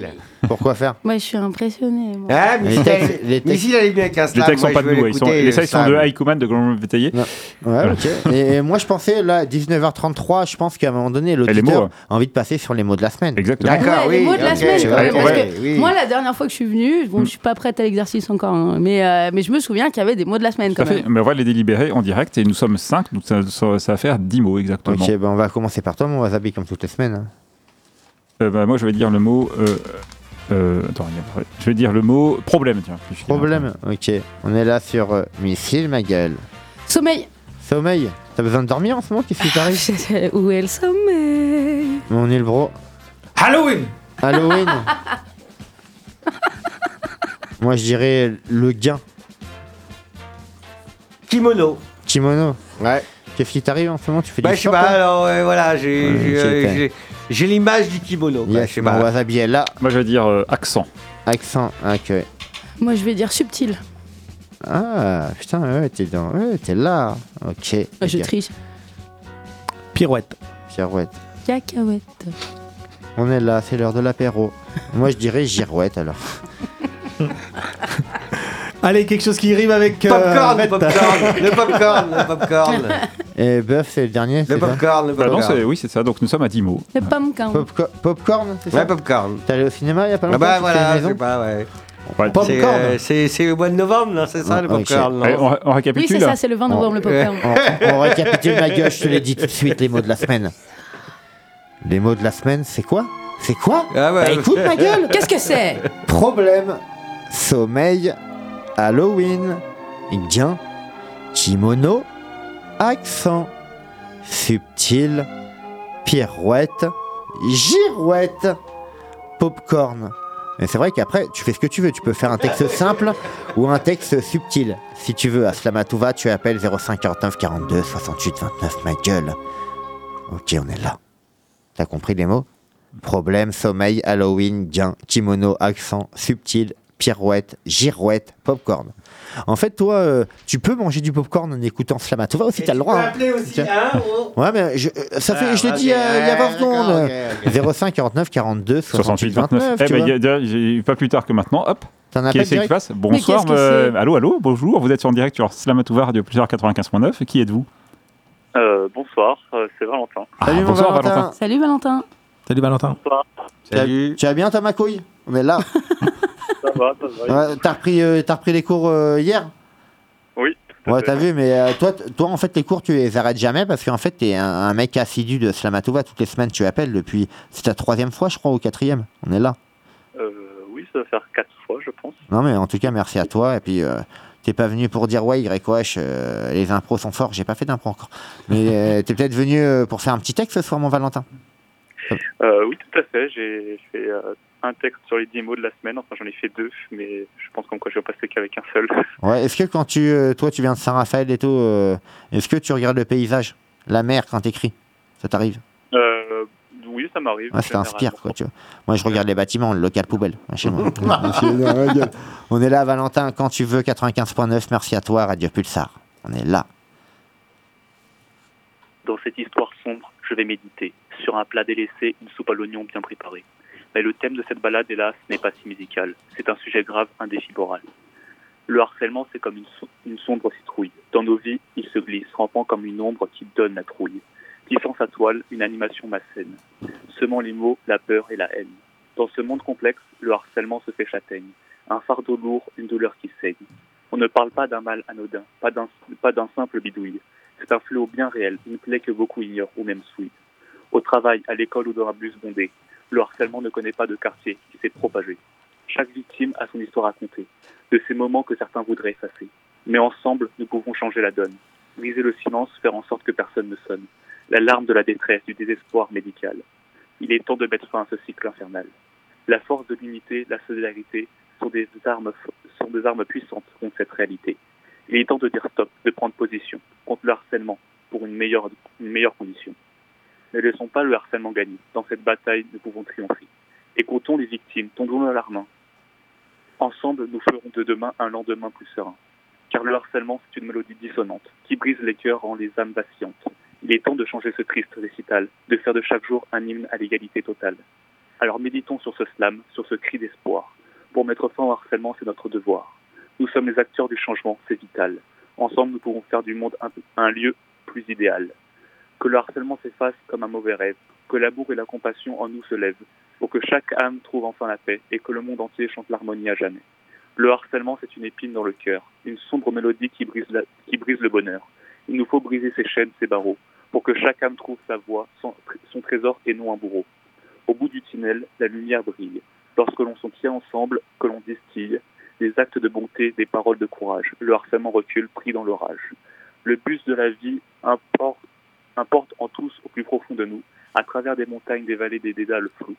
Pourquoi faire [LAUGHS] Moi, je suis impressionnée. moi. Ah, Les Missile, textes- elle- les textes- est venue avec un Les slam. textes moi, sont pas je de nous, ils sont, l'écouter, les le textes sont de slam. Haikuman de Grand Vétaillé. Ouais, ok. Et, et moi, je pensais, là, 19h33, je pense qu'à un moment donné, les l'auditeur hein. a envie de passer sur les mots de la semaine. Exactement. D'accord, Ouais, les oui. mots de la semaine, ouais, parce que oui. Moi, la dernière fois que je suis venue, bon, je suis pas prête à l'exercice encore, hein, mais, euh, mais je me souviens qu'il y avait des mots de la semaine Tout à quand fait. Mais on va les délibérer en direct et nous sommes 5, donc ça, ça- ça va faire 10 mots exactement. Ok, ben on va commencer par toi, mon wasabi, comme toutes les semaines. Euh, bah, moi, je vais dire le mot. euh, euh, attends, il y a- je vais dire le mot problème, tiens. Problème Ok. On est là sur euh, Missile, ma gueule. Sommeil. Sommeil. T'as besoin de dormir en ce moment Qu'est-ce qui t'arrive [LAUGHS] Où est le sommeil? Mon île bro. Halloween Halloween. [LAUGHS] Moi, je dirais le gain. Kimono. Kimono. Ouais. Qu'est-ce qui t'arrive en ce moment? Tu fais Bah, du je sais pas, alors, ouais, voilà, j'ai euh, j'ai- j'ai l'image du kimono. quoi, je sais pas. wasabi est là. Moi, je vais dire euh, accent. Accent. Ok. Moi, je vais dire subtil. Ah, putain, ouais, t'es dans... ouais, t'es là. Ok. Ah, je triche. Pirouette. Pirouette. Cacahuète. On est là, c'est l'heure de l'apéro. Moi, je dirais girouette alors. [LAUGHS] Allez, quelque chose qui rime avec. euh, Popcorn, le popcorn, le popcorn, le popcorn. [LAUGHS] Et bœuf, c'est le dernier. Le c'est ça popcorn, le Bah, non, popcorn. c'est- oui, c'est ça. Donc, nous sommes à 10 mots. Le pumpkin. Popco- popcorn, c'est ça Ouais, popcorn. T'es allé au cinéma il y a pas Ah longtemps bah tu fais voilà, une je maison sais pas, ouais. C'est, Popcorn. euh, C'est c'est le mois de novembre, non C'est ça, Ah, le popcorn, Allez, non on, on Oui, récapitule. c'est ça, c'est le 20 novembre, le popcorn. on, on récapitule ma gueule, je te l'ai dit tout de suite, les mots de la semaine. Les mots de la semaine, c'est quoi? C'est quoi? Ah ouais. Bah, écoute ma gueule Qu'est-ce que c'est? Problème, sommeil, Halloween, gain, kimono, accent, subtil, pirouette, girouette, popcorn. Mais c'est vrai qu'après, tu fais ce que tu veux. Tu peux faire un texte [LAUGHS] simple ou un texte subtil. Si tu veux, à Slamatouva, tu appelles 05 49 42 68 29, ma gueule. Ok, on est là. T'as compris les mots? Problème, sommeil, Halloween, gain, kimono, accent, subtil, pirouette, girouette, popcorn. En fait, toi, euh, tu peux manger du popcorn en écoutant Slamatouva aussi, t'as le droit. hein. appeler aussi, Tiens. hein oh. Ouais, mais je, euh, ça fait, Ah, je l'ai dit euh, il y a 20 ouais, secondes. d'accord, ok, 05 49 42 68 68 29. 29. Eh tu ben, a- pas plus tard que maintenant, hop. T'en Qui est-ce qui direct passe? Bonsoir. euh, c'est? allô, allô, bonjour. Vous êtes en direct sur Slamatouva Radio Plusieurs 95.9. Qui êtes-vous? Euh, bonsoir, c'est Valentin. Salut, Ah, mon bonsoir, Valentin. Valentin. Salut Valentin. Salut Valentin. Bonsoir, Tu Salut. Tu vas bien, Thomas Couille On est là. [LAUGHS] ça va, ça va. Ouais, t'as repris, euh, t'as repris les cours euh, hier? Oui. Ouais, t'as vu, mais euh, toi, t- toi, en fait, les cours, tu les arrêtes jamais parce qu'en fait, t'es un, un mec assidu de Slamatouva. Toutes les semaines, tu appelles depuis. C'est ta troisième fois, je crois, ou quatrième. On est là. Oui, ça va faire quatre fois, je pense. Non, mais en tout cas, merci à toi. Et puis, t'es pas venu pour dire ouais, YWH, euh, les impros sont forts. J'ai pas fait d'impro encore. Mais euh, [LAUGHS] t'es peut-être venu euh, pour faire un petit texte ce soir, mon Valentin? Oui, tout à fait. J'ai fait un texte sur les 10 mots de la semaine. Enfin, j'en ai fait deux, mais je pense qu'en quoi je vais passer qu'avec un seul. [LAUGHS] Ouais, est-ce que quand tu. euh, toi, tu viens de Saint-Raphaël et tout, euh, est-ce que tu regardes le paysage La mer quand t'écris? Ça t'arrive? Euh, oui, ça m'arrive. Ouais, ça t'inspire, quoi, tu vois. Moi, je regarde les bâtiments, le local poubelle, chez moi. [LAUGHS] On est là, Valentin, quand tu veux, 95.9. Merci à toi, Radio Pulsar. On est là. Dans cette histoire sombre, je vais méditer. Sur un plat délaissé, une soupe à l'oignon bien préparée. Mais le thème de cette balade, hélas, n'est pas si musical. C'est un sujet grave, un défi moral. Le harcèlement, c'est comme une, so- une sombre citrouille. Dans nos vies, il se glisse, rampant comme une ombre qui donne la trouille. Tissant sa toile, une animation malsaine. Semant les mots, la peur et la haine. Dans ce monde complexe, le harcèlement se fait châtaigne. Un fardeau lourd, une douleur qui saigne. On ne parle pas d'un mal anodin, pas d'un pas d'un simple bidouille. C'est un fléau bien réel, une plaie que beaucoup ignorent ou même souillent. Au travail, à l'école ou dans un bus bondé, le harcèlement ne connaît pas de quartier qui s'est propagé. Chaque victime a son histoire à raconter, de ces moments que certains voudraient effacer. Mais ensemble, nous pouvons changer la donne, briser le silence, faire en sorte que personne ne sonne, l'alarme de la détresse, du désespoir médical. Il est temps de mettre fin à ce cycle infernal. La force de l'unité, la solidarité sont des armes, sont des armes puissantes contre cette réalité. Il est temps de dire stop, de prendre position contre le harcèlement pour une meilleure condition. Ne laissons pas le harcèlement gagner. Dans cette bataille, nous pouvons triompher. Écoutons les victimes, tendons-nous la main. Ensemble, nous ferons de demain un lendemain plus serein. Car le harcèlement, c'est une mélodie dissonante qui brise les cœurs en les âmes vacillantes. Il est temps de changer ce triste récital, de faire de chaque jour un hymne à l'égalité totale. Alors méditons sur ce slam, sur ce cri d'espoir. Pour mettre fin au harcèlement, c'est notre devoir. Nous sommes les acteurs du changement, c'est vital. Ensemble, nous pouvons faire du monde un lieu plus idéal. Que le harcèlement s'efface comme un mauvais rêve, que l'amour et la compassion en nous se lèvent, pour que chaque âme trouve enfin la paix et que le monde entier chante l'harmonie à jamais. Le harcèlement, c'est une épine dans le cœur, une sombre mélodie qui brise, qui brise le bonheur. Il nous faut briser ces chaînes, ces barreaux, pour que chaque âme trouve sa voie, son, son trésor et non un bourreau. Au bout du tunnel, la lumière brille. Lorsque l'on s'en tient ensemble, que l'on distille, des actes de bonté, des paroles de courage, le harcèlement recule, pris dans l'orage. Le bus de la vie importe, importe en tous au plus profond de nous, à travers des montagnes, des vallées, des dédales flous.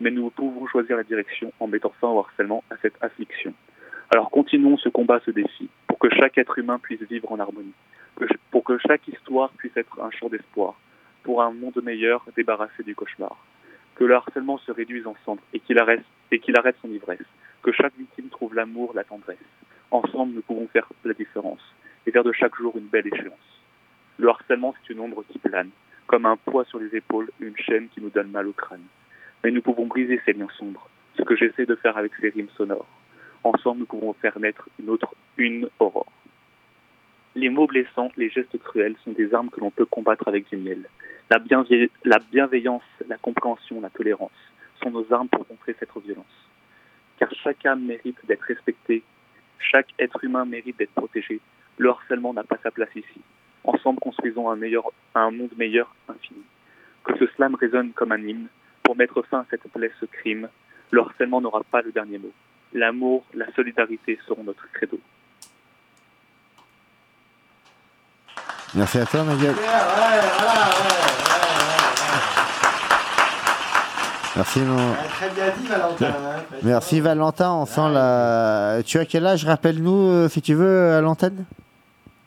Mais nous pouvons choisir la direction en mettant fin au harcèlement, à cette affliction. Alors continuons ce combat, ce défi, pour que chaque être humain puisse vivre en harmonie, pour que chaque histoire puisse être un chant d'espoir, pour un monde meilleur débarrassé du cauchemar. Que le harcèlement se réduise en cendres et et qu'il arrête son ivresse. Que chaque victime trouve l'amour, la tendresse. Ensemble, nous pouvons faire la différence et faire de chaque jour une belle échéance. Le harcèlement, c'est une ombre qui plane, comme un poids sur les épaules, une chaîne qui nous donne mal au crâne. Mais nous pouvons briser ces liens sombres, ce que j'essaie de faire avec ces rimes sonores. Ensemble, nous pouvons faire naître une autre, une aurore. Les mots blessants, les gestes cruels sont des armes que l'on peut combattre avec du miel. La, la bienveillance, la compréhension, la tolérance sont nos armes pour contrer cette violence. Car chaque âme mérite d'être respectée, chaque être humain mérite d'être protégé. Le harcèlement n'a pas sa place ici. Ensemble, construisons un, meilleur, un monde meilleur infini. Que ce slam résonne comme un hymne pour mettre fin à cette plaie, ce crime. Le harcèlement n'aura pas le dernier mot. L'amour, la solidarité seront notre credo. Merci à toi, ma gueule. Merci, mon... Très bien dit, Valentin. hein. Merci Valentin, on sent la... Tu as quel âge? Rappelle-nous, euh, si tu veux, à l'antenne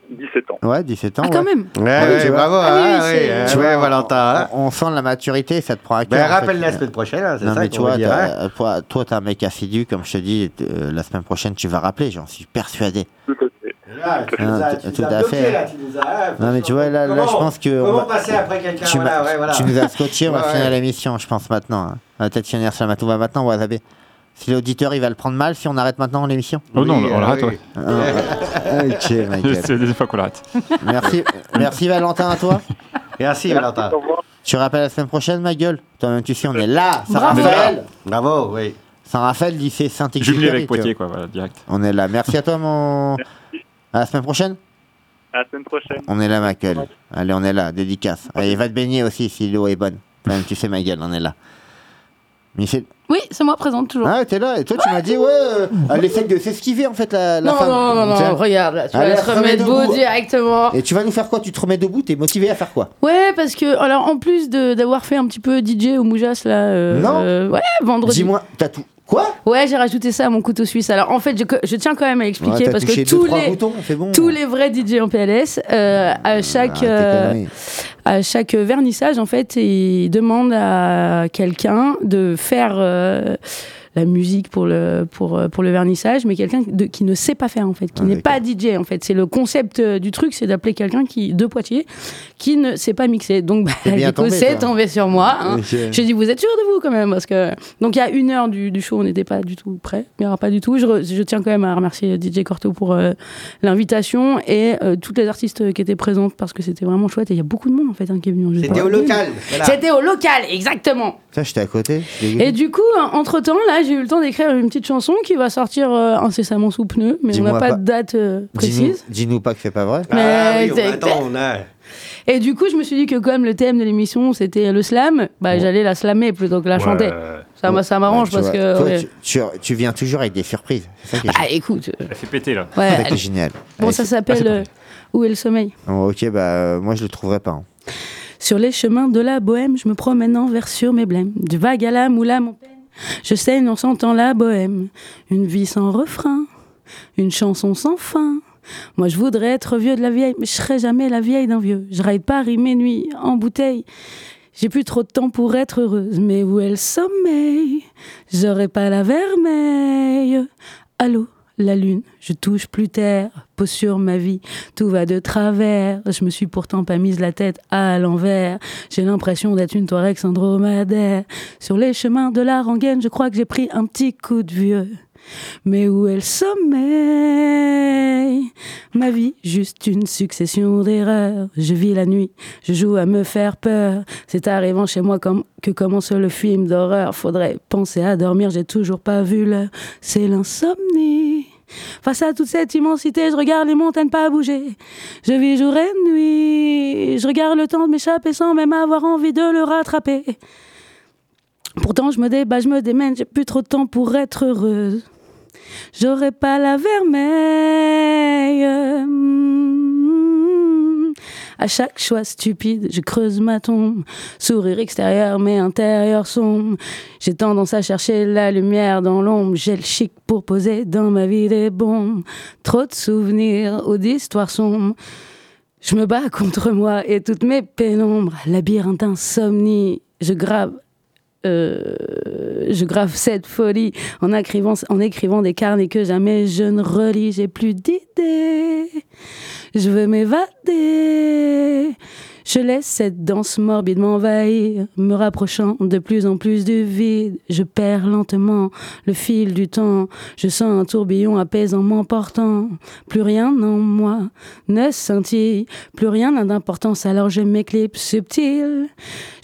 17 ans. Ouais, 17 ans. Ah, quand ouais. même Ouais, ouais, tu vois. bravo. Ah oui, hein, oui, oui, hein, Tu ouais, vois, Valentin. hein. On, on sent la maturité, ça te prend à cœur. Ben, en fait. rappelle la semaine prochaine, hein, c'est Non, ça mais tu vois, va hein. toi, toi, t'es un mec assidu, comme je te dis, euh, la semaine prochaine, tu vas rappeler, j'en suis persuadé. Tout à fait. Là, tu Ah, nous as, tout- tu nous tout as à fait. là, tu nous as- ah, Non, mais tu vois, là, là, je pense que. on Comment va- passer après quelqu'un tu, voilà, ouais, voilà. tu nous as scotché, on va Ouais, finir ouais. l'émission, je pense maintenant. hein. On va peut-être finir sur la Matouba maintenant, on va zapper. Si l'auditeur il va le prendre mal, si on arrête maintenant l'émission Oh non, on l'arrête, oui. ouais. Ah, [LAUGHS] Ok, ma gueule. C'est deuxième fois qu'on l'arrête. Merci, merci Valentin à toi. Merci, Valentin. Tu rappelles la semaine prochaine, ma gueule Toi-même, tu sais, on est là. Saint-Raphaël. Bravo, oui. Saint-Raphaël, lycée Jumelé Saint-Exupéry. avec tu vois. Poitiers, quoi, voilà, direct. On est là. Merci à toi, mon. À la semaine prochaine À la semaine prochaine. On est là, ma gueule. Allez, on est là. Dédicace. Allez, va te baigner aussi si l'eau est bonne. Même, tu sais, ma gueule, on est là. Michel. Oui, c'est moi présente toujours. Ah, t'es là. Et toi, tu m'as dit, ouais, euh, elle essaie de s'esquiver, en fait, la, la non, femme. non, non, non, Tiens. regarde, là, tu Allez, vas elle te remettre debout. directement. Et tu vas nous faire quoi? Tu te remets debout? T'es motivé à faire quoi? Ouais, parce que, alors, en plus de- d'avoir fait un petit peu DJ au Moujas, là. euh, Non. euh, ouais, vendredi. Dis-moi, t'as tout. Quoi? Ouais, j'ai rajouté ça à mon couteau suisse. Alors, en fait, je, je tiens quand même à expliquer Ouais, t'as parce touché que deux, tous trois les. boutons, c'est bon. Tous les vrais DJ en PLS, euh, à chaque Arrête tes euh, conneries. à chaque vernissage, en fait, ils demandent à quelqu'un de faire euh, la musique pour le pour euh, pour le vernissage, mais quelqu'un qui ne sait pas faire en fait, qui Ah, n'est pas DJ en fait. C'est le concept euh, du truc, c'est d'appeler quelqu'un qui de Poitiers qui ne sait pas mixer. Donc, bah, [LAUGHS] coup, tombé, sur moi. hein. J'ai dit, vous êtes sûr de vous quand même Parce que donc il y a une heure du, du show, on n'était pas du tout prêt. Aura pas du tout. Je, re- je tiens quand même à remercier DJ Corto pour euh, l'invitation et euh, toutes les artistes qui étaient présentes parce que c'était vraiment chouette. Et il y a beaucoup de monde en fait hein, qui est venu. C'était au local. voilà. C'était au local, exactement. Ça, j'étais à côté. Et du coup, entre temps, là, j'ai eu le temps d'écrire une petite chanson qui va sortir euh, incessamment sous pneu, mais on n'a pas, pas- de date euh, Dis-nous précise. dis-nous pas que c'est pas vrai. Ah Mais oui, on t'es- attend, on a. Et du coup, je me suis dit que comme le thème de l'émission c'était le slam, bah, j'allais la slammer plutôt que la chanter. Ça, ça m'arrange Ouais, tu parce vois, que. toi, ouais. tu, tu- tu viens toujours avec des surprises. Ça qui est, Bah écoute, euh, Elle fait péter là. ouais, allez. génial. bon, Allez, ça s'appelle ah, euh, Où est le sommeil? Oh, ok, bah euh, moi je le trouverai pas. hein. Sur les chemins de la bohème, je me promène en vers sur mes blêmes. Du vague à la moule à mon peine, je saigne en sentant la bohème. Une vie sans refrain, une chanson sans fin. Moi je voudrais être vieux de la vieille, mais je serai jamais la vieille d'un vieux. Je ride Paris mes nuits en bouteille. J'ai plus trop de temps pour être heureuse, mais où est le sommeil? J'aurais pas la vermeille. Allô, la lune, je touche plus terre, pose sur ma vie, tout va de travers. Je me suis pourtant pas mise la tête à l'envers. J'ai l'impression d'être une Touareg syndromadaire. Sur les chemins de la rengaine, je crois que j'ai pris un petit coup de vieux. Mais où est le sommeil? Ma vie, juste une succession d'erreurs. Je vis la nuit, je joue à me faire peur. C'est arrivant chez moi comme que commence le film d'horreur. Faudrait penser à dormir, j'ai toujours pas vu l'heure. C'est l'insomnie. Face à toute cette immensité, je regarde les montagnes pas bouger. Je vis jour et nuit. Je regarde le temps de m'échapper sans même avoir envie de le rattraper. Pourtant, je me débat, je me démène, j'ai plus trop de temps pour être heureuse. J'aurais pas la vermeille. Mm. À chaque choix stupide, je creuse ma tombe. Sourire extérieur, mais intérieur sombre. J'ai tendance à chercher la lumière dans l'ombre. J'ai le chic pour poser dans ma vie des bombes. Trop de souvenirs ou d'histoires sombres. Je me bats contre moi et toutes mes pénombres. Labyrinthe insomnie. Je grave euh, je grave cette folie en écrivant, en écrivant des carnets que jamais je ne relis. J'ai plus d'idées. Je veux m'évader. Je laisse cette danse morbide m'envahir, me rapprochant de plus en plus du vide. Je perds lentement le fil du temps. Je sens un tourbillon apaisant m'emportant. Plus rien en moi ne scintille, plus rien n'a d'importance. Alors je m'éclipse subtil.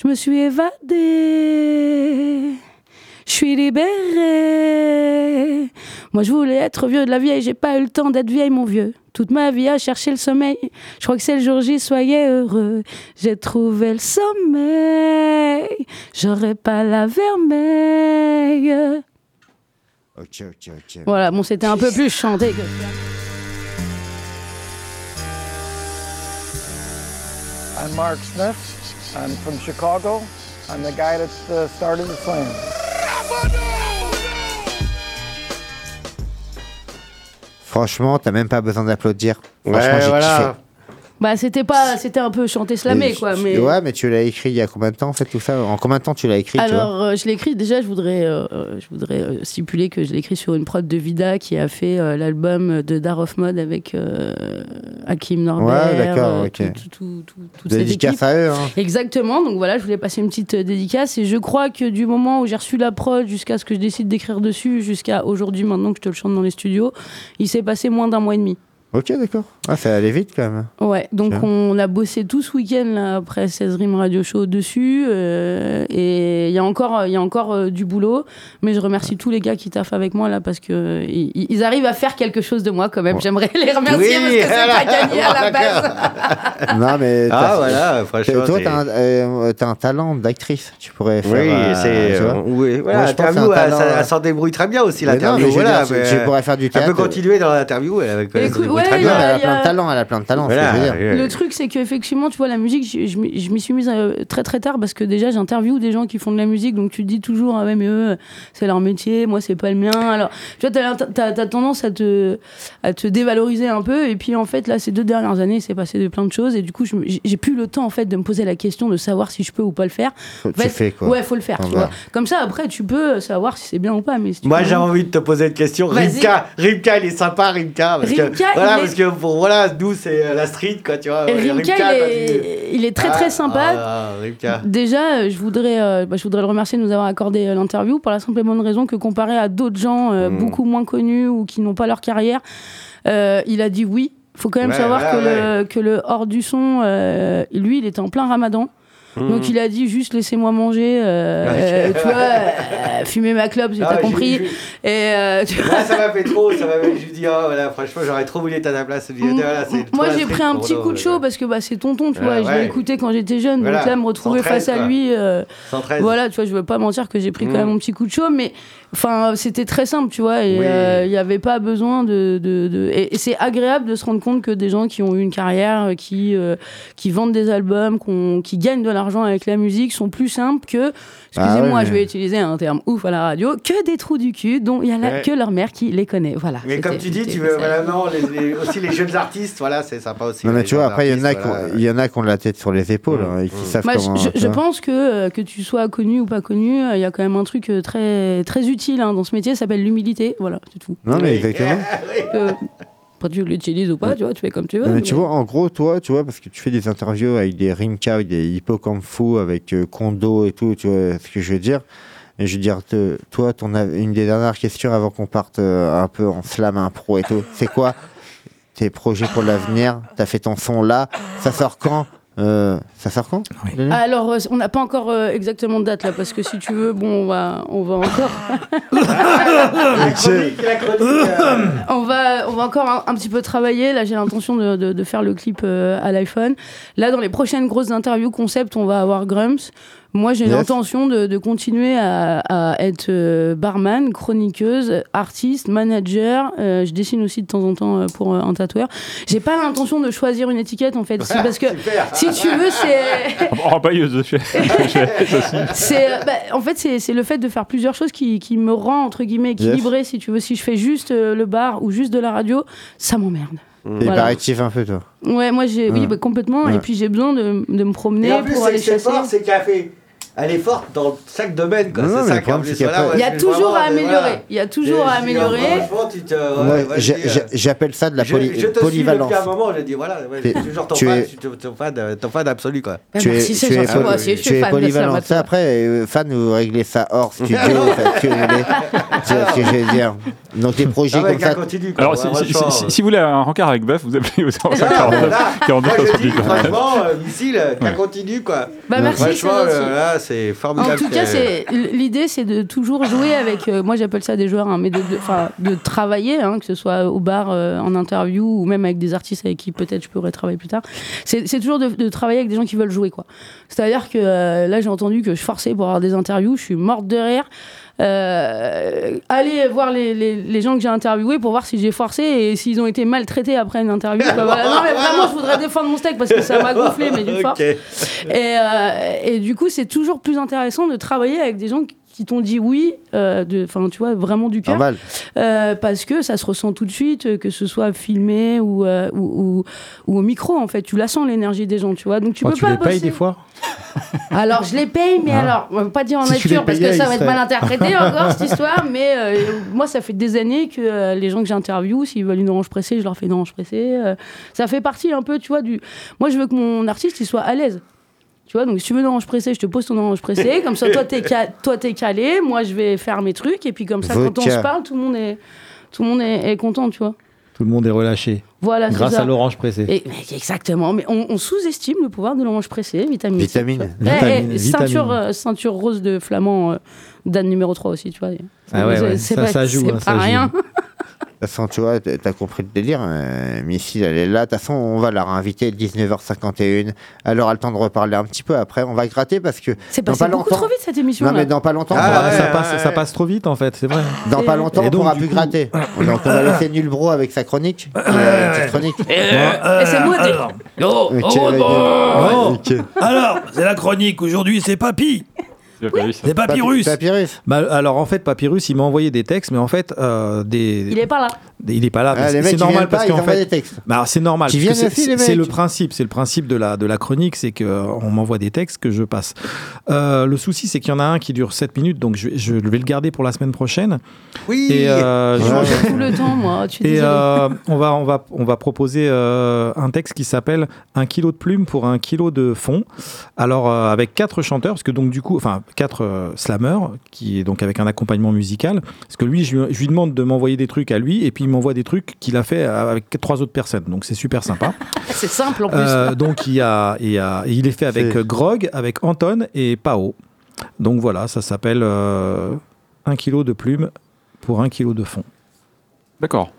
Je me suis évadée. Je suis libérée. Moi, je voulais être vieux de la vieille. J'ai pas eu le temps d'être vieille, mon vieux. Toute ma vie à chercher le sommeil. Je crois que c'est le jour J, soyez heureux. J'ai trouvé le sommeil. J'aurais pas la vermeille. Ok, ok, ok. Voilà, bon, c'était un peu plus chanté que. I'm Mark Smith. I'm from Chicago. I'm the guy that uh, started the slam. Franchement, t'as même pas besoin d'applaudir. Ouais, Franchement, j'ai voilà. kiffé. Bah, c'était pas, c'était un peu chanté slamé, quoi. tu- Mais... Ouais, mais tu l'as écrit il y a combien de temps en fait tout ça En combien de temps tu l'as écrit Alors, euh, je l'ai écrit, déjà, je voudrais, euh, je voudrais euh, stipuler que je l'ai écrit sur une prod de Vida qui a fait euh, l'album de Dar of Mode avec euh, Hakim Norbert. Ouais, d'accord, euh, ok. tout- tout- tout- Dédicace à eux. Hein. Exactement, donc voilà, je voulais passer une petite euh, dédicace et je crois que du moment où j'ai reçu la prod jusqu'à ce que je décide d'écrire dessus, jusqu'à aujourd'hui, maintenant que je te le chante dans les studios, il s'est passé moins d'un mois et demi. Ok, d'accord. Ah, ça allait vite quand même. Ouais, donc on a bossé tout ce week-end là, après 16 Rimes Radio Show dessus. euh, et il y a encore, il y a encore euh, du boulot. Mais je remercie tous les gars qui taffent avec moi là parce que ils, ils arrivent à faire quelque chose de moi quand même. J'aimerais les remercier Oui, parce que c'est pas gagné à la [LAUGHS] base. [LAUGHS] non, mais. Ah, voilà, franchement, Toi, t'as un, euh, un talent d'actrice. Tu pourrais faire. Oui, c'est. euh, oui, voilà, Moi, je pense que c'est l'interview, elle, talent, ça- elle s'en débrouille très bien aussi, l'interview. voilà, tu- pourrais faire du Elle peut théâtre. continuer dans l'interview, avec- elle ouais, très bien. a- elle plein a- de talent, elle a plein de talent. c'est ce que je veux Voilà, dire. ouais. Le truc, c'est qu'effectivement, tu vois, la musique, je, je m'y je m'y suis mise euh, très très tard parce que déjà, j'interviewe des gens qui font de la musique, donc tu te dis toujours, ah ouais, mais eux, c'est leur métier, moi, c'est pas le mien. Alors, tu vois, t'as t'as- t'as tendance à te, à te dévaloriser un peu, et puis en fait, là, ces deux dernières années, il s'est passé de plein de choses, et du coup, je j'ai plus le temps, en fait, de me poser la question de savoir si je peux ou pas le faire. Faut- En tu fait, fais, quoi. Ouais, faut le faire, tu vois. Comme ça, après, tu peux savoir si c'est bien ou pas, mais si Moi, j'ai envie de te poser une question. Rimka, Rimka, il est sympa. Parce que, Rimka, voilà, il parce que pour, voilà, nous, c'est euh, la street, quoi, tu vois. Rimka, quand il, tu- est, il est très très Ah, sympa. ah, Rimka. Déjà, euh, je voudrais, euh, bah, je voudrais le remercier de nous avoir accordé euh, l'interview pour la simple et bonne raison que comparé à d'autres gens euh, Mm. beaucoup moins connus ou qui n'ont pas leur carrière, il a dit oui. faut quand même Ouais, savoir ouais, que, Le, que le hors du son, lui, il était en plein ramadan. Donc il a dit juste laissez-moi manger, euh, euh, tu vois, euh, fumer ma clope, j'ai Ah, t'as j'ai compris. Et euh, tu Là, ça m'a fait trop. Ça m'a fait. Je lui dis, oh, voilà, franchement, j'aurais trop voulu être à ta place. Dis, voilà, Moi j'ai pris un petit coup de chaud parce que bah, c'est tonton, tu vois, je l'ai écouté quand j'étais jeune, Voilà. donc là me retrouver 113, face à lui, 113. voilà, tu vois, je veux pas mentir que j'ai pris quand Mm. même mon petit coup de chaud, mais enfin c'était très simple, tu vois, et il n'y avait pas besoin de... de, Et, c'est agréable de se rendre compte que des gens qui ont eu une carrière, qui, qui vendent des albums, qui gagnent de l'argent avec la musique, sont plus simples que, excusez-moi, Ah ouais, je vais utiliser un terme ouf à la radio, que des trous du cul dont il y a Ouais. que leur mère qui les connaît, voilà. Mais comme tu dis, tu veux voilà, non, les, les- aussi les jeunes artistes, voilà, c'est sympa aussi. Non, mais tu vois, après, il y en a artistes, qui ont- voilà. il y en a qui ont la tête sur les épaules hein, et qui savent Moi, comment. je, pense que euh, que tu sois connu ou pas connu, euh, il y a quand même un truc euh, très très utile hein, dans ce métier, ça s'appelle l'humilité. Voilà, c'est tout. Non, mais exactement. [LAUGHS] Après, tu l'utilises ou pas, tu vois, tu fais comme tu veux. Mais mais- tu vois, en gros, toi, tu vois, parce que tu fais des interviews avec des Rimka, avec des Hippocampfou, avec euh, Kondo et tout, tu vois ce que je veux dire. Et je veux dire, te- toi, ton, une des dernières questions avant qu'on parte euh, un peu en slam impro et tout, c'est quoi? Tes projets pour l'avenir? T'as fait ton son là, ça sort quand? Euh, Ça sort quand Alors, euh, on n'a pas encore euh, exactement de date là, parce que si tu veux, bon, on va, on va encore. [LAUGHS] La chronique, la chronique, euh, on va, on va encore un, un petit peu travailler. Là, j'ai l'intention de, de- de faire le clip euh, à l'iPhone. Là, dans les prochaines grosses interviews concept, on va avoir Grumps. Moi, j'ai l'intention de, de continuer à, à être euh, barman, chroniqueuse, artiste, manager. Euh, je dessine aussi de temps en temps euh, pour euh, un tatoueur. J'ai pas l'intention de choisir une étiquette en fait, [LAUGHS] parce que si tu veux, c'est [LAUGHS] En pailleuse, je fais. [LAUGHS] je fais ça aussi. c'est euh, bah, en fait c'est le fait de faire plusieurs choses qui, qui me rend entre guillemets équilibré si tu veux si je fais juste euh, le bar ou juste de la radio ça m'emmerde T'es Voilà. hyperactif un peu, toi. ouais moi j'ai oui bah, complètement Ouais. et puis j'ai besoin de, de me promener Et en plus, pour aller chasser c'est fait. Elle est forte dans chaque domaine, quoi. Non, non, ça problème, ouais, il y a toujours à améliorer voilà. il y a toujours à améliorer ouais, Ouais, j'ai- euh, j'ai- J'appelle ça de la poly- je te polyvalence. suis depuis un moment, je dis voilà, toujours ton tu fan, es- ton- fan, euh, ton fan absolu, quoi. Tu es, merci, c'est tu es, gentil, moi aussi, je suis tu fan polyvalent. Ça, après, euh, fan, vous réglez ça hors [LAUGHS] studio. Tu vois [LAUGHS] ce que je veux dire. Donc, les projets comme ça. Alors, si, euh. vous voulez un rencard avec bœuf, vous appelez au 05 49 là, 42 moi, je dis, 78. franchement, euh, missile, euh, qu'elle continue, quoi. Bah, merci, c'est c'est En formidable. tout cas, c'est l'idée, c'est de toujours jouer avec. euh, moi, j'appelle ça des joueurs, hein, mais de, de, enfin, de travailler, hein, que ce soit au bar, euh, en interview, ou même avec des artistes avec qui peut-être je pourrais travailler plus tard. C'est c'est toujours de, de travailler avec des gens qui veulent jouer, quoi. C'est-à-dire que euh, là, j'ai entendu que je forçais pour avoir des interviews, je suis morte de rire. Euh, allez voir les, les, les gens que j'ai interviewés pour voir si j'ai forcé et s'ils ont été maltraités après une interview. [LAUGHS] Bah, voilà. Non, mais vraiment, je voudrais défendre mon steak parce que ça m'a gonflé, mais d'une [LAUGHS] force. Ok. Et, euh, et du coup, c'est toujours plus intéressant de travailler avec des gens qui- t'ont dit oui, euh, enfin, tu vois, vraiment du cœur. Euh, parce que ça se ressent tout de suite, euh, que ce soit filmé ou, euh, ou, ou- ou au micro, en fait. Tu la sens, l'énergie des gens, tu vois. Donc, tu Oh, peux tu pas les payes bosser. des fois? [LAUGHS] Alors, je les paye, mais Ah. alors, on va pas dire en Si tu nature les parce que ça va être mal interprété [LAUGHS] encore, cette histoire. Mais moi, ça fait des années que les gens que j'interviewe, s'ils veulent une orange pressée, je leur fais une orange pressée. ça fait partie un peu, tu vois, du. Moi, je veux que mon artiste, il soit à l'aise. Tu vois, donc si tu veux une orange pressée, je te pose ton orange pressée. Comme ça, toi, t'es ca- toi, t'es calé. Moi, je vais faire mes trucs. Et puis, comme ça, quand on se parle, tout le monde est, tout le monde est, est content, tu vois. Tout le monde est relâché. Voilà, c'est Grâce ça. à l'orange pressée. Et- mais exactement. Mais on, on sous-estime le pouvoir de l'orange pressée, vitamine. C, Vitamine. Eh, eh, ceinture, vitamine. euh, ceinture rose de flamand, euh, Dan numéro 3 aussi, tu vois. Ah ouais, ouais, ça- pas- ça joue, C'est hein, pas ça joue. [LAUGHS] De toute façon, tu vois, t'as compris le délire. Euh, Missile, elle est là. De toute façon, on va la réinviter 19h51. Elle aura le temps de reparler un petit peu après. On va gratter parce que. C'est passé pas beaucoup trop vite cette émission. Non, là. mais dans pas longtemps, on Ah, pourra- ça, passe, ça passe trop vite en fait, c'est vrai. dans pas longtemps, on pourra plus coup- gratter. [LAUGHS] Donc, on va laisser Nul Bro avec sa chronique. Une petite chronique. Et c'est moi vas-y. bon. Ok. Alors, c'est la chronique. Aujourd'hui, c'est Papy. C'est Papyrus. Papyrus. Bah, alors en fait, Papyrus, il m'a envoyé des textes, mais en fait, euh, des. Il est pas là. Il est pas là. Ah, mais les c'est normal pas, parce qu'en fait. des textes. Bah, c'est normal. C'est- le principe. C'est le principe de la de la chronique, c'est que euh, on m'envoie des textes que je passe. Euh, le souci, c'est qu'il y en a un qui dure 7 minutes, donc je vais, je vais le garder pour la semaine prochaine. Oui. Et euh, je- tout le temps, moi. Tu es et euh, on, va, on, va, on va proposer euh, un texte qui s'appelle Un kilo de plumes pour un kilo de fond. Alors, euh, avec quatre chanteurs, parce que donc, du coup, enfin, quatre euh, slammers, qui est donc avec un accompagnement musical. Parce que lui, je, lui- je lui demande de m'envoyer des trucs à lui, et puis il m'envoie des trucs qu'il a fait avec trois autres personnes. Donc c'est super sympa. [LAUGHS] C'est simple en plus. Euh, donc il, y a, il, y a- il est fait avec Grog, avec Anton et Pao. Donc voilà, ça s'appelle euh, 1 kg de plumes pour 1 kg de fond. D'accord.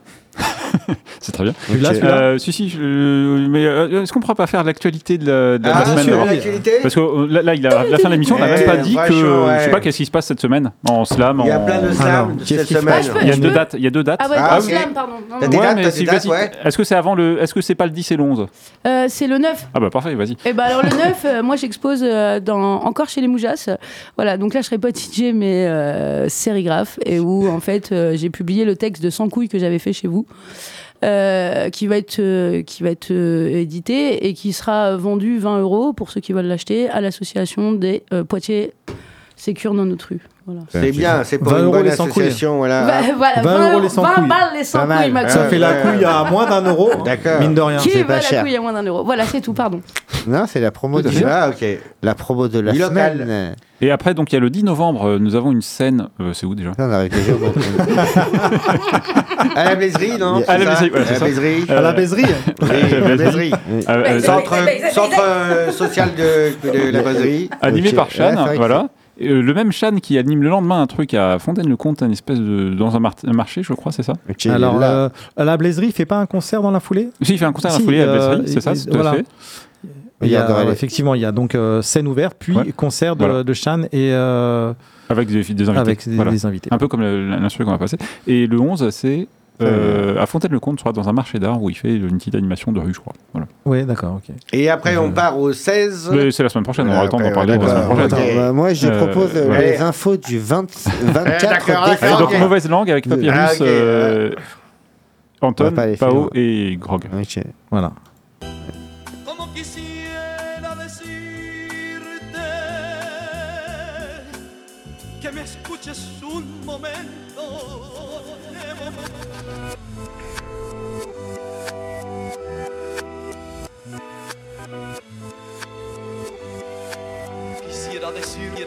[LAUGHS] c'est très bien. L'as, celui-là Euh, Si, si, je- mais euh, est-ce qu'on ne pourra pas faire l'actualité de la, de la Ah, semaine sûr, alors l'actualité Parce que euh, là, là, il a, la fin de l'émission, on n'a même pas Eh, dit que. vachement, ouais. Je sais pas qu'est-ce qui se passe cette semaine en slam. Il y a en- plein de slams qu'est-ce cette semaine. Il y a deux dates. Il y a deux dates. Ah ouais, Ah, pas ok. slam, pardon. Non, T'as non. des Ouais, dates, si, dates, vas-y. ouais. Est-ce que c'est avant le. Est-ce que c'est pas le 10 et le 11 Euh, c'est le 9. Ah bah parfait, vas-y. Et bah alors le 9, euh, moi j'expose euh, dans, encore chez les Moujas. Voilà, donc là je serai pas DJ mais euh, sérigraphe et où en fait euh, j'ai publié le texte de 100 couilles que j'avais fait chez vous. Euh, qui va être euh, qui va être euh, édité et qui sera vendu 20 euros pour ceux qui veulent l'acheter à l'association des euh, Poitiers Sécure dans notre rue. Voilà. C'est bien, c'est pour 20 une bonne les 100 couilles. association. Voilà. Bah, voilà, 20 euros les 100 20 couilles. balles les 100 Pas mal. couilles, Max. Ça fait la couille à moins d'un euro, hein, [LAUGHS] D'accord. mine de rien. Qui c'est veut pas la cher. couille à moins d'un euro? Voilà, c'est tout, pardon. Non, c'est la promo de Ah, ok. la promo de la local. semaine. Et après, donc il y a le 10 novembre, euh, nous avons une scène. euh, c'est où déjà? Ça, on arrive déjà au moment. À la blaiserie, non À la À. À baiserie Oui, à la blaiserie. Euh, euh, Centre, euh, social de, de la baiserie. Animé par Chan, voilà. Euh, le même Chan qui anime le lendemain un truc à Fontaine-le-Comte, un espèce de dans un, mar- un marché, je crois, c'est ça Alors, là, euh, à la blaiserie, il fait pas un concert dans la foulée? Si, il fait un concert à la foulée à euh, Blaiserie, c'est ça, tout à voilà. fait. Il y a, Regarde, euh, ouais. effectivement, il y a donc euh, scène ouverte, puis Ouais. concert de, Voilà. de Chan et euh, Avec des, des invités. avec des, Voilà. des invités. Un peu comme l'instru qu'on va passer. Et le 11, c'est euh, à Fontaine-le-Comte, crois, dans un marché d'art où il fait une petite animation de rue, je crois. Voilà. Oui, d'accord, ok. Et après, on part au 16. Mais c'est la semaine prochaine, on aura le temps d'en parler la semaine prochaine. Attends, bah, moi, je Euh, propose euh, ouais. les infos du 20 24 [LAUGHS] d'accord, Allez, décembre. donc mauvaise langue avec Papyrus, Ah, ok, euh, Anton, On va pas les Pao et Grog. Ok. Voilà. Como quisiera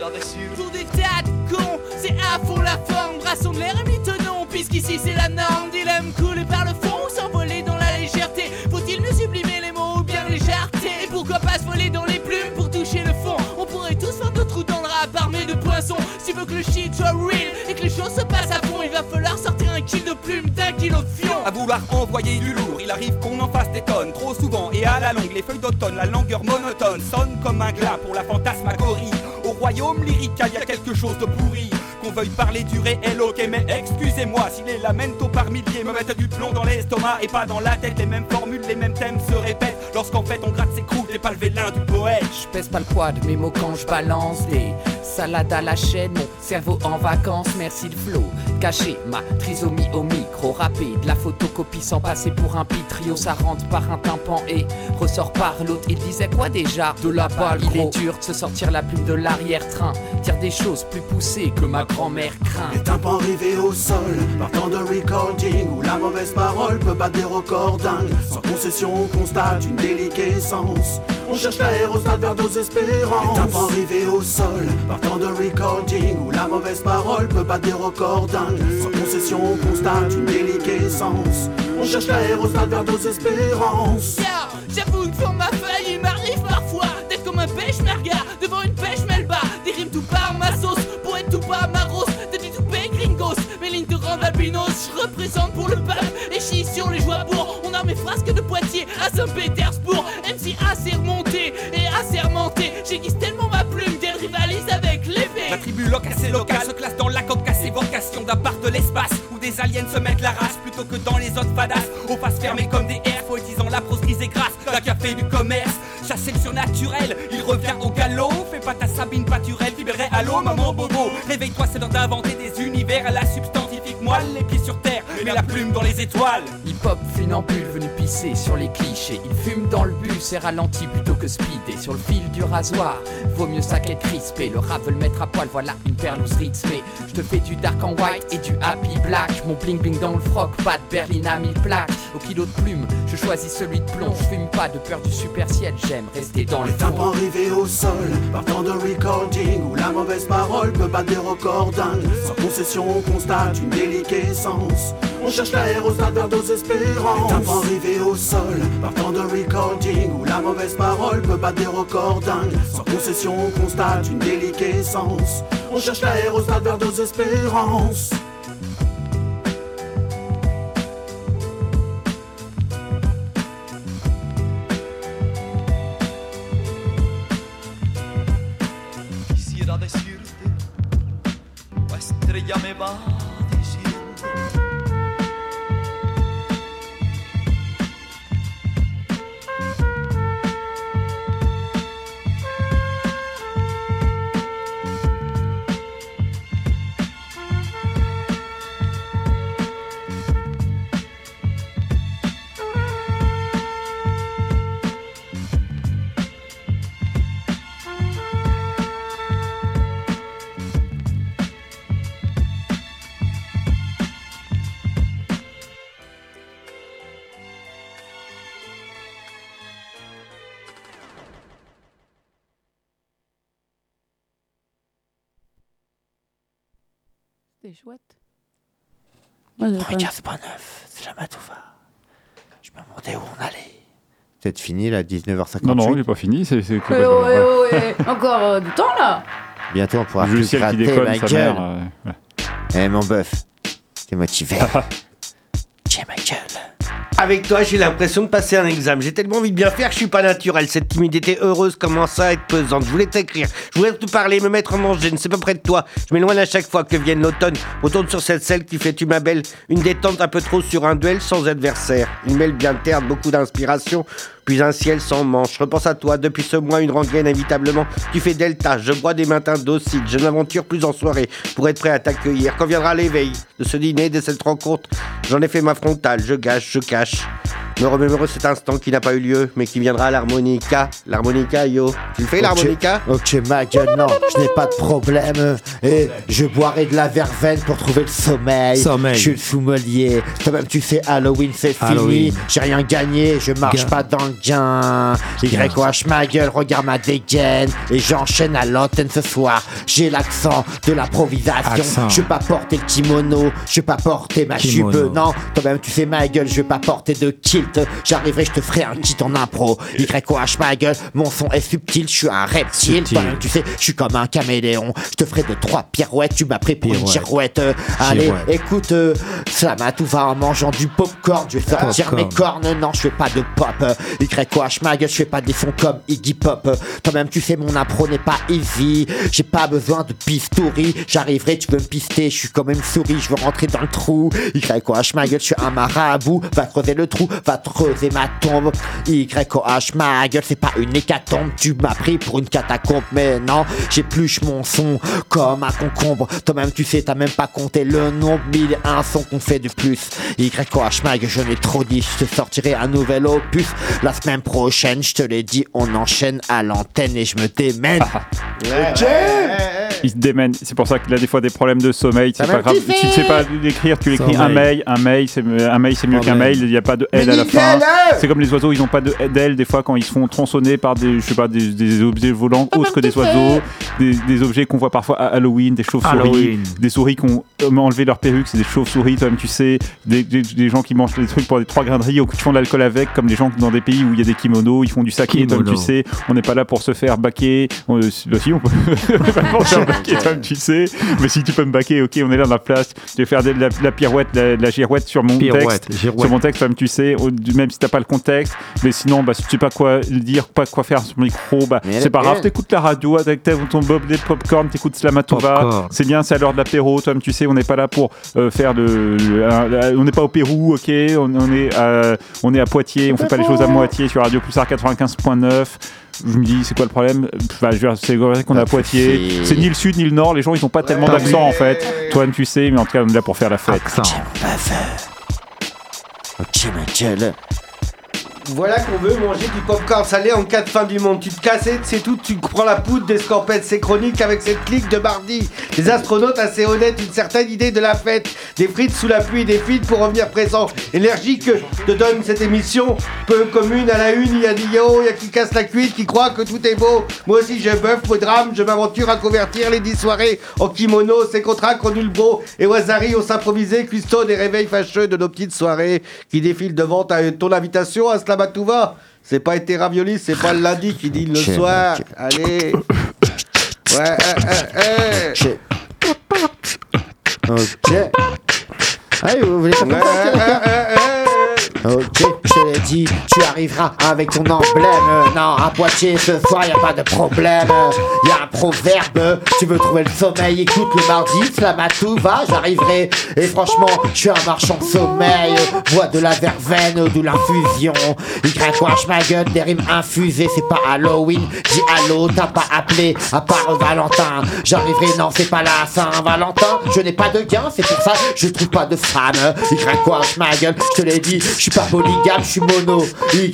Pour des tas de cons, c'est à fond la forme, brassons de l'air et mitonnons, puisqu'ici c'est la norme. Dilemme coulé par le fond ou s'envoler dans la légèreté. Faut-il mieux sublimer les mots ou bien légèreté? Et pourquoi pas se voler dans les plumes pour toucher le fond? On pourrait tous faire deux trous dans le rap armé de poissons. Si tu veux que le shit soit real et que les choses se passent à fond, de plumes d'un kilo de fion. À vouloir envoyer du lourd, il arrive qu'on en fasse des tonnes. Trop souvent et à la longue, les feuilles d'automne, la langueur monotone sonne comme un glas pour la fantasmagorie. Au royaume lyrical, y a quelque chose de pourri. Qu'on veuille parler du réel, ok, mais excusez-moi si les lamento par milliers me mettent du plomb dans l'estomac et pas dans la tête. Les mêmes formules, les mêmes thèmes se répètent. Lorsqu'en fait on gratte ses croûtes et pas le vélin du poète. Je pèse pas le poids de mes mots quand je balance des salades à la chaîne, mon cerveau en vacances, merci le flow. Caché, ma trisomie au micro, râpé, de la photocopie sans passer pour un pitrio, ça rentre par un tympan et ressort par l'autre. Il disait quoi déjà? De la balle, il est dur de se sortir la plume de l'arrière-train, dire des choses plus poussées que ma grand-mère craint. Les tympans rivés au sol, partant de recording où la mauvaise parole peut battre des records dingues. Sans concession, on constate une déliquescence. On cherche l'aérostat vers nos espérances. Tympans rivés au sol, partant de recording où la mauvaise parole peut battre des records dingues. Sans concession, on constate une déliquescence. On cherche l'aérostat vers nos espérances. Yeah, J'avoue que pour ma feuille, il m'arrive parfois d'être comme un pêche merga devant une pêche melba. Des rimes tout par ma sauce, pour être tout par ma rose. T'as du toupé gringos, mes lignes te rendent albinos. Je représente pour le peuple à Saint-Pétersbourg. MC assez remonté et assermenté. J'aiguise tellement ma plume qu'elle rivalise avec l'épée. La tribu locale assez locale se classe dans la coque à ses vocations d'appart de l'espace où des aliens se mettent la race plutôt que dans les autres fadas aux faces fermées comme des airs poétisant la prose grise et grasse la café du commerce chasser le surnaturel il revient au galop fais pas ta Sabine Paturelle libéré allô maman bobo réveille-toi c'est l'heure d'inventer des univers la plume dans les étoiles. Hip-hop funambule venu pisser sur les clichés. Il fume dans le bus et ralentit plutôt que speeder. Sur le fil du rasoir, vaut mieux ça qu'être crispé. Le rap veut le mettre à poil, voilà une perle ou street mais Je te fais du dark and white et du happy black. Mon bling bling dans le froc, pas de berline à mille plaques. Au kilo de plume, je choisis celui de plomb. Je fume pas de peur du super ciel, j'aime rester dans le Les tympans fond. rivés au sol, partant de recording Où la mauvaise parole peut battre des records dingues Sans concession on constate une déliquescence On cherche l'aérostat vers nos espérances Les tympans rivés au sol, partant de recording Où la mauvaise parole peut battre des records dingues. Sans concession on constate une déliquescence. On cherche l'aérostat estrella me va Ouais, j'avais pas- 95.9, c'est la Matouva. Je me demandais où on allait. Peut-être fini là, 19h58. Non, non, il n'est pas fini. C'est c'est que- Ouais, ouais, ouais, ouais. Encore euh, du temps là Bientôt on pourra plus gratter ma gueule. euh, ouais. Eh mon bœuf, t'es motivé. [LAUGHS] Tiens ma gueule. Avec toi, j'ai l'impression de passer un examen. J'ai tellement envie de bien faire que je suis pas naturel. Cette timidité heureuse commence à être pesante? Je voulais t'écrire, je voulais te parler, me mettre en danger. Je ne sais pas près de toi. Je m'éloigne à chaque fois que vienne l'automne. Retourne sur cette selle qui fait tu ma belle. Une détente un peu trop sur un duel sans adversaire. Une mêle bien terne, beaucoup d'inspiration. Puis un ciel sans manche. Repense à toi depuis ce mois, une rengaine inévitablement. Tu fais delta, je bois des matins dociles. Je n'aventure plus en soirée pour être prêt à t'accueillir. Quand viendra l'éveil de ce dîner, de cette rencontre, j'en ai fait ma frontale. Je gâche, je cache. Me remémore cet instant qui n'a pas eu lieu, mais qui viendra à l'harmonica. L'harmonica, yo. Tu le fais l'harmonica Ok, ma gueule, non, je n'ai pas de problème. Et je boirai de la verveine pour trouver le sommeil. Sommeil. Je suis le sommelier. Toi-même, tu sais, Halloween, c'est fini. Halloween. J'ai rien gagné, je marche Gain. pas dans le gain. YH ma gueule, regarde ma dégaine. Et j'enchaîne à l'antenne ce soir. J'ai l'accent de l'improvisation. Accent. Je vais pas porter le kimono, je vais pas porter ma Kimono. jupe. Non, toi-même, tu sais, ma gueule, je vais pas porter de J'arriverai, je te ferai un kit en impro. YOH ma gueule, mon son est subtil, je suis un reptile. Toi-même, tu sais, je suis comme un caméléon. Je te ferai de trois pirouettes, tu m'as pris pour une Pirouette. girouette. Euh, Allez, Girouette. écoute, euh, Slama, tout va en mangeant du popcorn. Je vais sortir Popcorn. mes cornes, non, je fais pas de pop. YOH ma gueule, je fais pas des sons comme Iggy Pop. Toi-même, tu sais, mon impro n'est pas easy. J'ai pas besoin de pistouri. J'arriverai, tu veux me pister, je suis comme une souris, je veux rentrer dans le trou. YOH ma gueule, je suis un marabout. Va creuser le trou, va creuser ma tombe. YOH ma gueule, c'est pas une hécatombe. Tu m'as pris pour une catacombe, mais non, j'épluche mon son comme un concombre. Toi-même, tu sais, t'as même pas compté le nombre. Mille et un sons qu'on fait de plus. YOH ma gueule, je n'ai trop dit. Je te sortirai un nouvel opus la semaine prochaine. Je te l'ai dit, on enchaîne à l'antenne et je me démène. [LAUGHS] Ok Il se démène. C'est pour ça qu'il a des fois des problèmes de sommeil. C'est Ça pas va grave. tu sais pas l'écrire, tu l'écris un mail. Un mail, c'est un mail, c'est mieux qu'un mail. Il n'y a pas de L à la fin. nickel C'est comme les oiseaux, ils n'ont pas de d'ailes des fois quand ils se font tronçonner par des, je sais pas, des, des objets volants autres que des oiseaux, des, des objets qu'on voit parfois à Halloween, des chauves-souris, des souris qui ont euh, enlevé leur perruque, c'est des chauves-souris, toi-même tu sais, des, des- des gens qui mangent des trucs pour des trois grains de riz ou qui font de l'alcool avec, comme les gens dans des pays où il y a des kimonos, ils font du saké, toi-même tu sais, on n'est pas là pour se faire baquer, on, euh, bah si, on peut [LAUGHS] [LAUGHS] [LAUGHS] baquer, tu sais, mais si tu peux me baquer, ok, on est là dans la place, je vais faire de la, la pirouette, la, la girouette sur mon Pirouette, texte, girouette. sur mon texte, tu sais, même si t'as pas le contexte, mais sinon, bah, si tu sais pas quoi dire, pas quoi faire sur le micro, bah, c'est pas grave, t'écoutes la radio avec ta- ton bob des popcorn, t'écoutes Slamatouva, Popcorn. c'est bien, c'est à l'heure de l'apéro, toi-même tu sais, on n'est pas là pour euh, faire de, le- un- on n'est pas au Pérou, ok, on, on est à, on est à Poitiers, on fait pas les choses à moitié sur Radio Pulsar 95.9. Je me dis, c'est quoi le problème? Bah, je veux dire, C'est vrai qu'on est à Poitiers. C'est ni le sud ni le nord. Les gens, ils ont pas tellement d'accent en fait. Toi, tu sais, mais en tout cas, on est là pour faire la fête. Accent. Voilà qu'on veut manger du popcorn salé en cas de fin du monde. Tu te casses, c'est tout. Tu prends la poudre des scorpettes, c'est chronique avec cette clique de mardi. Des astronautes assez honnêtes, une certaine idée de la fête. Des frites sous la pluie, des frites pour revenir présent. Énergie que te donne cette émission. Peu commune à la une, il y a Dio, il y a qui casse la cuite, qui croit que tout est beau. Moi aussi je bœuf au drame, je m'aventure à convertir les dix soirées en kimono. C'est contrat qu'on beau. Et au hasari, on s'improvisait, cuistot des réveils fâcheux de nos petites soirées qui défilent devant ton invitation à Slamatouva. C'est pas été ravioli, c'est pas le lundi qui dit le soir. Allez. [COUGHS] Ouais, euh, euh, euh. Ok. Allez, vous voulez faire comme ça Ok. Ok, je l'ai dit, tu arriveras avec ton emblème. Non, à Poitiers ce soir, y a pas de problème. Y a un proverbe, tu veux trouver le sommeil, écoute le mardi, tout va, j'arriverai. Et franchement, je suis un marchand de sommeil. Bois de la verveine, d'où l'infusion. Y ma gueule, des rimes infusées, c'est pas Halloween. Dis allô, t'as pas appelé, à part Valentin. J'arriverai, non, c'est pas la Saint-Valentin. Je n'ai pas de gain, c'est pour ça, je trouve pas de femme. Y ma gueule, je te l'ai dit, je suis pas polygame, je suis mono. Y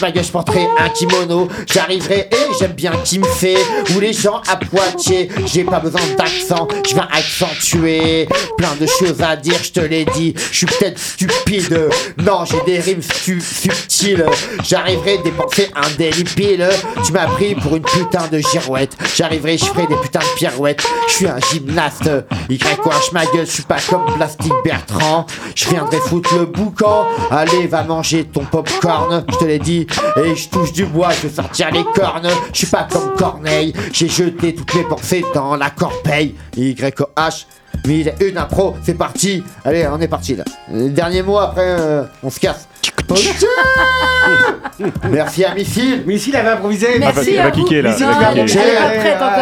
ma gueule, je porterai un kimono. J'arriverai et j'aime bien qui me fait. Ou les gens à Poitiers, j'ai pas besoin d'accent, je viens accentuer. Plein de choses à dire, je te l'ai dit, je suis peut-être stupide. Non, j'ai des rimes subtiles. J'arriverai dépenser un pill. Tu m'as pris pour une putain de girouette. J'arriverai, je ferai des putains de pirouettes. Je suis un gymnaste. Y ma gueule, je suis pas comme Plastique Bertrand. Je viendrai foutre le boucan. Allez, va manger ton popcorn. Je te l'ai dit. Et je touche du bois, je veux sortir les cornes. Je suis pas comme Corneille. J'ai jeté toutes mes pensées dans la corbeille. Y-O-H. Mais une impro, c'est parti. Allez, on est parti là. Dernier mot, après, euh, on se casse. [LAUGHS] Merci à Missile. Missile avait improvisé. Merci Elle va kicker, là, elle est pas prête encore.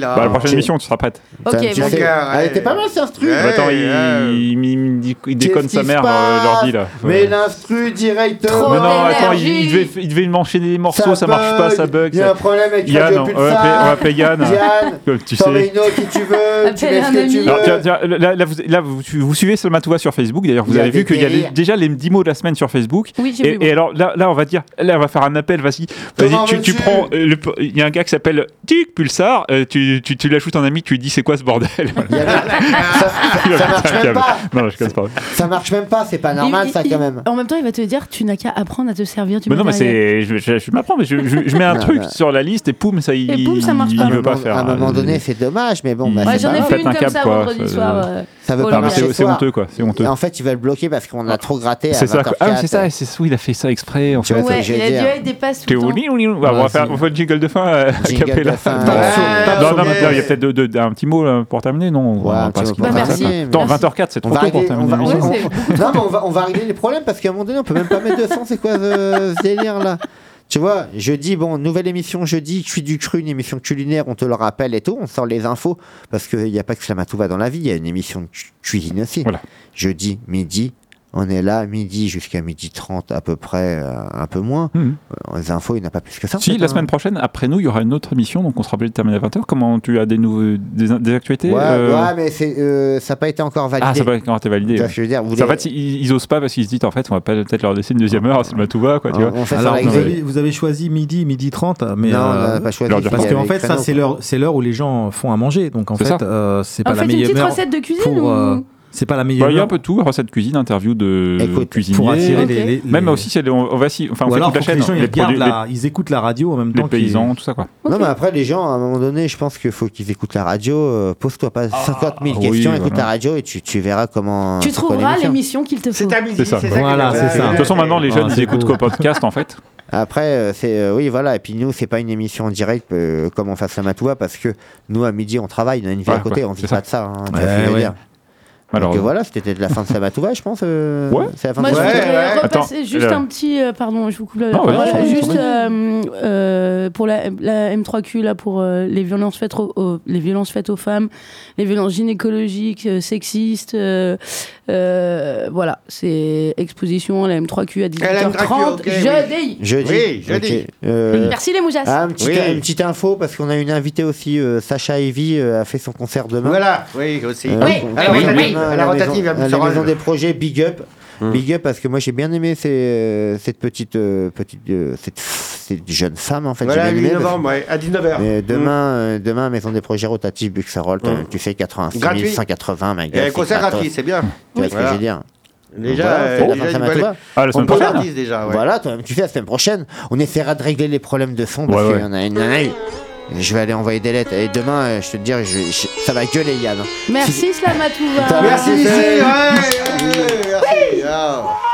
Bah, la prochaine Ok. émission, tu seras prête. Ok, Elle était pas mal, cet instru. Attends, il, ouais. il, il- il- il déconne sa mère, euh, l'ordi là. Mais l'instru direct. Trop Mais non, attends, il, devait, il devait m'enchaîner des morceaux, ça, marche pas, ça bug. Il y a un problème avec Yann, on va appeler, Yann. [LAUGHS] Yann, tu sais. qui tu veux, tu que ami. veux. Là, là, vous, suivez Salmatouva sur Facebook. D'ailleurs, vous Il y a avez vu qu'il y a déjà les 10 mots de la semaine sur Facebook. Oui, j'ai Et, vu. et alors là, là, on va dire, là, on va faire un appel. Vas-y, vas-y, tu, tu prends. euh, le- Il y a un gars qui s'appelle Tic Pulsar. euh, tu, tu, tu l'ajoutes en ami, tu lui dis c'est quoi ce bordel? [LAUGHS] Ça, ça- ça marche même pas. Non, je casse pas. Ça marche même pas, c'est pas normal Il- ça il- quand même. En même temps, il va te dire tu n'as qu'à apprendre à te servir du Mais non, mais c'est. Je, je, je m'apprends, mais je, je, je mets un [LAUGHS] truc sur la liste et poum, ça, il, Et poum, ça marche il, pas. il veut pas À un moment- faire. À un moment euh, donné, c'est dommage, mais bon, bah, j'en ai fait Faites une un comme cap, ça quoi, vendredi soir. Euh, Ça veut Oh pas mais c'est honteux, quoi. C'est honteux. Et en fait, ils veulent bloquer parce qu'on a trop gratté à C'est ça. quoi. Ah, 20h04. c'est ça, c'est oui, il a fait ça exprès. En Tu fait. vois, Ouais, il a dû être des passes tout T'es le temps. au lit, au lit. Bah, on va faire on fait le jingle de fin. euh, a Jingle cappella. de fin. Non, non, il y a peut-être un petit mot pour terminer, non mais Attends, merci. 20h04, c'est trop tôt pour terminer [LAUGHS] non, mais on va, régler les problèmes parce qu'à un moment donné, on peut même pas mettre de son. C'est quoi ce, ce délire là? Tu vois, jeudi, bon, nouvelle émission jeudi, Cuit du cru, une émission culinaire, on te le rappelle et tout, on sort les infos parce qu'il n'y a pas que Slamatou va dans la vie, il y a une émission de cu- cuisine aussi. Voilà. Jeudi, midi, on est là, midi jusqu'à midi 30 à peu près, euh, un peu moins. Euh, Les infos, il n'y en a pas plus que ça. Si, la hein. semaine prochaine, après nous, il y aura une autre émission, donc on sera obligé de terminer à 20h. Comment tu as des, nouveaux, des, des actualités Ouais, euh, ouais, mais c'est, euh, ça n'a pas été encore validé. Ah, ça va quand été validé. Ouais. je veux dire Vous En fait, ils, ils osent pas parce qu'ils se disent en fait, on va pas peut-être leur laisser une deuxième heure, c'est le Matouva, quoi, tu vois. on fait ça Alors, vous avez, vous avez choisi midi, midi 30, mais Non, on euh, n'a pas choisi. parce qu'en fait, ça c'est quoi. l'heure, c'est l'heure où les gens font à manger. Donc en C'est fait, c'est On pas la fait une meilleure petite recette de cuisine. C'est pas la Bah, meilleure il y a un peu tout, recette cuisine, interview de Écoute, cuisiniers. pour attirer les, les- Même aussi, c'est- on, on va si, enfin, on Ou fait alors toute la chaîne, les gens ils, les, regardent produits- la- ils écoutent la radio en même temps. les paysans, tout ça, quoi. Non, mais après, les gens, à un moment donné, je pense qu'il faut qu'ils écoutent la radio. euh, Pose-toi pas 50 000 Ah, oui, questions, écoute la radio et tu, tu verras comment. Tu trouveras l'émission. qu'il te faut. C'est à ça. Voilà, c'est ça. De toute façon, maintenant, les Ah, jeunes, ils écoutent qu'au podcast, en fait. Après, euh, c'est. euh, oui, voilà. Et puis nous, c'est pas une émission en direct euh, comme on fasse la Matoua parce que nous, à midi, on travaille, on a une vie Ouais, à côté, ouais, on vit pas ça. de ça. hein, Ouais, Alors, Donc euh, voilà, c'était de la fin de Samatouva, je pense. euh, Ouais. C'est la fin Moi, de je Ouais, voudrais ouais. repasser Attends, juste un petit. euh, pardon, je vous coupe la Non, parole. ouais, non, Juste euh, euh, pour la, la M3Q, là, pour euh, les, violences faites aux, aux- les violences faites aux femmes, les violences gynécologiques, euh, sexistes. Euh, voilà, c'est exposition à la M3Q à 18h30. ok, oui. jeudi. Jeudi. Oui. Euh, Merci les moujas. Ah, une petite, Oui. une petite info parce qu'on a une invitée aussi, euh, Sacha Evie euh, a fait son concert demain. Voilà, oui, aussi. Euh, Oui, donc, à la rotative, à la maison- rotative, à à la Busseret. maison des projets Big Up. Big up parce que moi j'ai bien aimé ces, euh, cette petite, euh, petite euh, cette, cette jeune femme en fait. Voilà, j'ai bien 8 aimé parce- novembre, ouais, à 19h. Mais demain, euh, demain, Maison des projets rotatifs toi, Mm. tu fais 86 Gratuit. 180, ma Et gueule. concert c'est gratos. gratuit, c'est bien. Tu vois ce que je veux dire Déjà, Voilà, euh, c'est la déjà. Ah, la semaine On prochaine. déjà, ouais. Voilà, toi, tu fais la semaine prochaine. On essaiera de régler les problèmes de son parce Ouais, qu'il ouais. y en a une. il y en a eu. Je vais aller envoyer des lettres. Et demain, euh, je te dis, je ça va gueuler, Yann. Merci Slamatouva. Merci, Merci, ouais, ouais.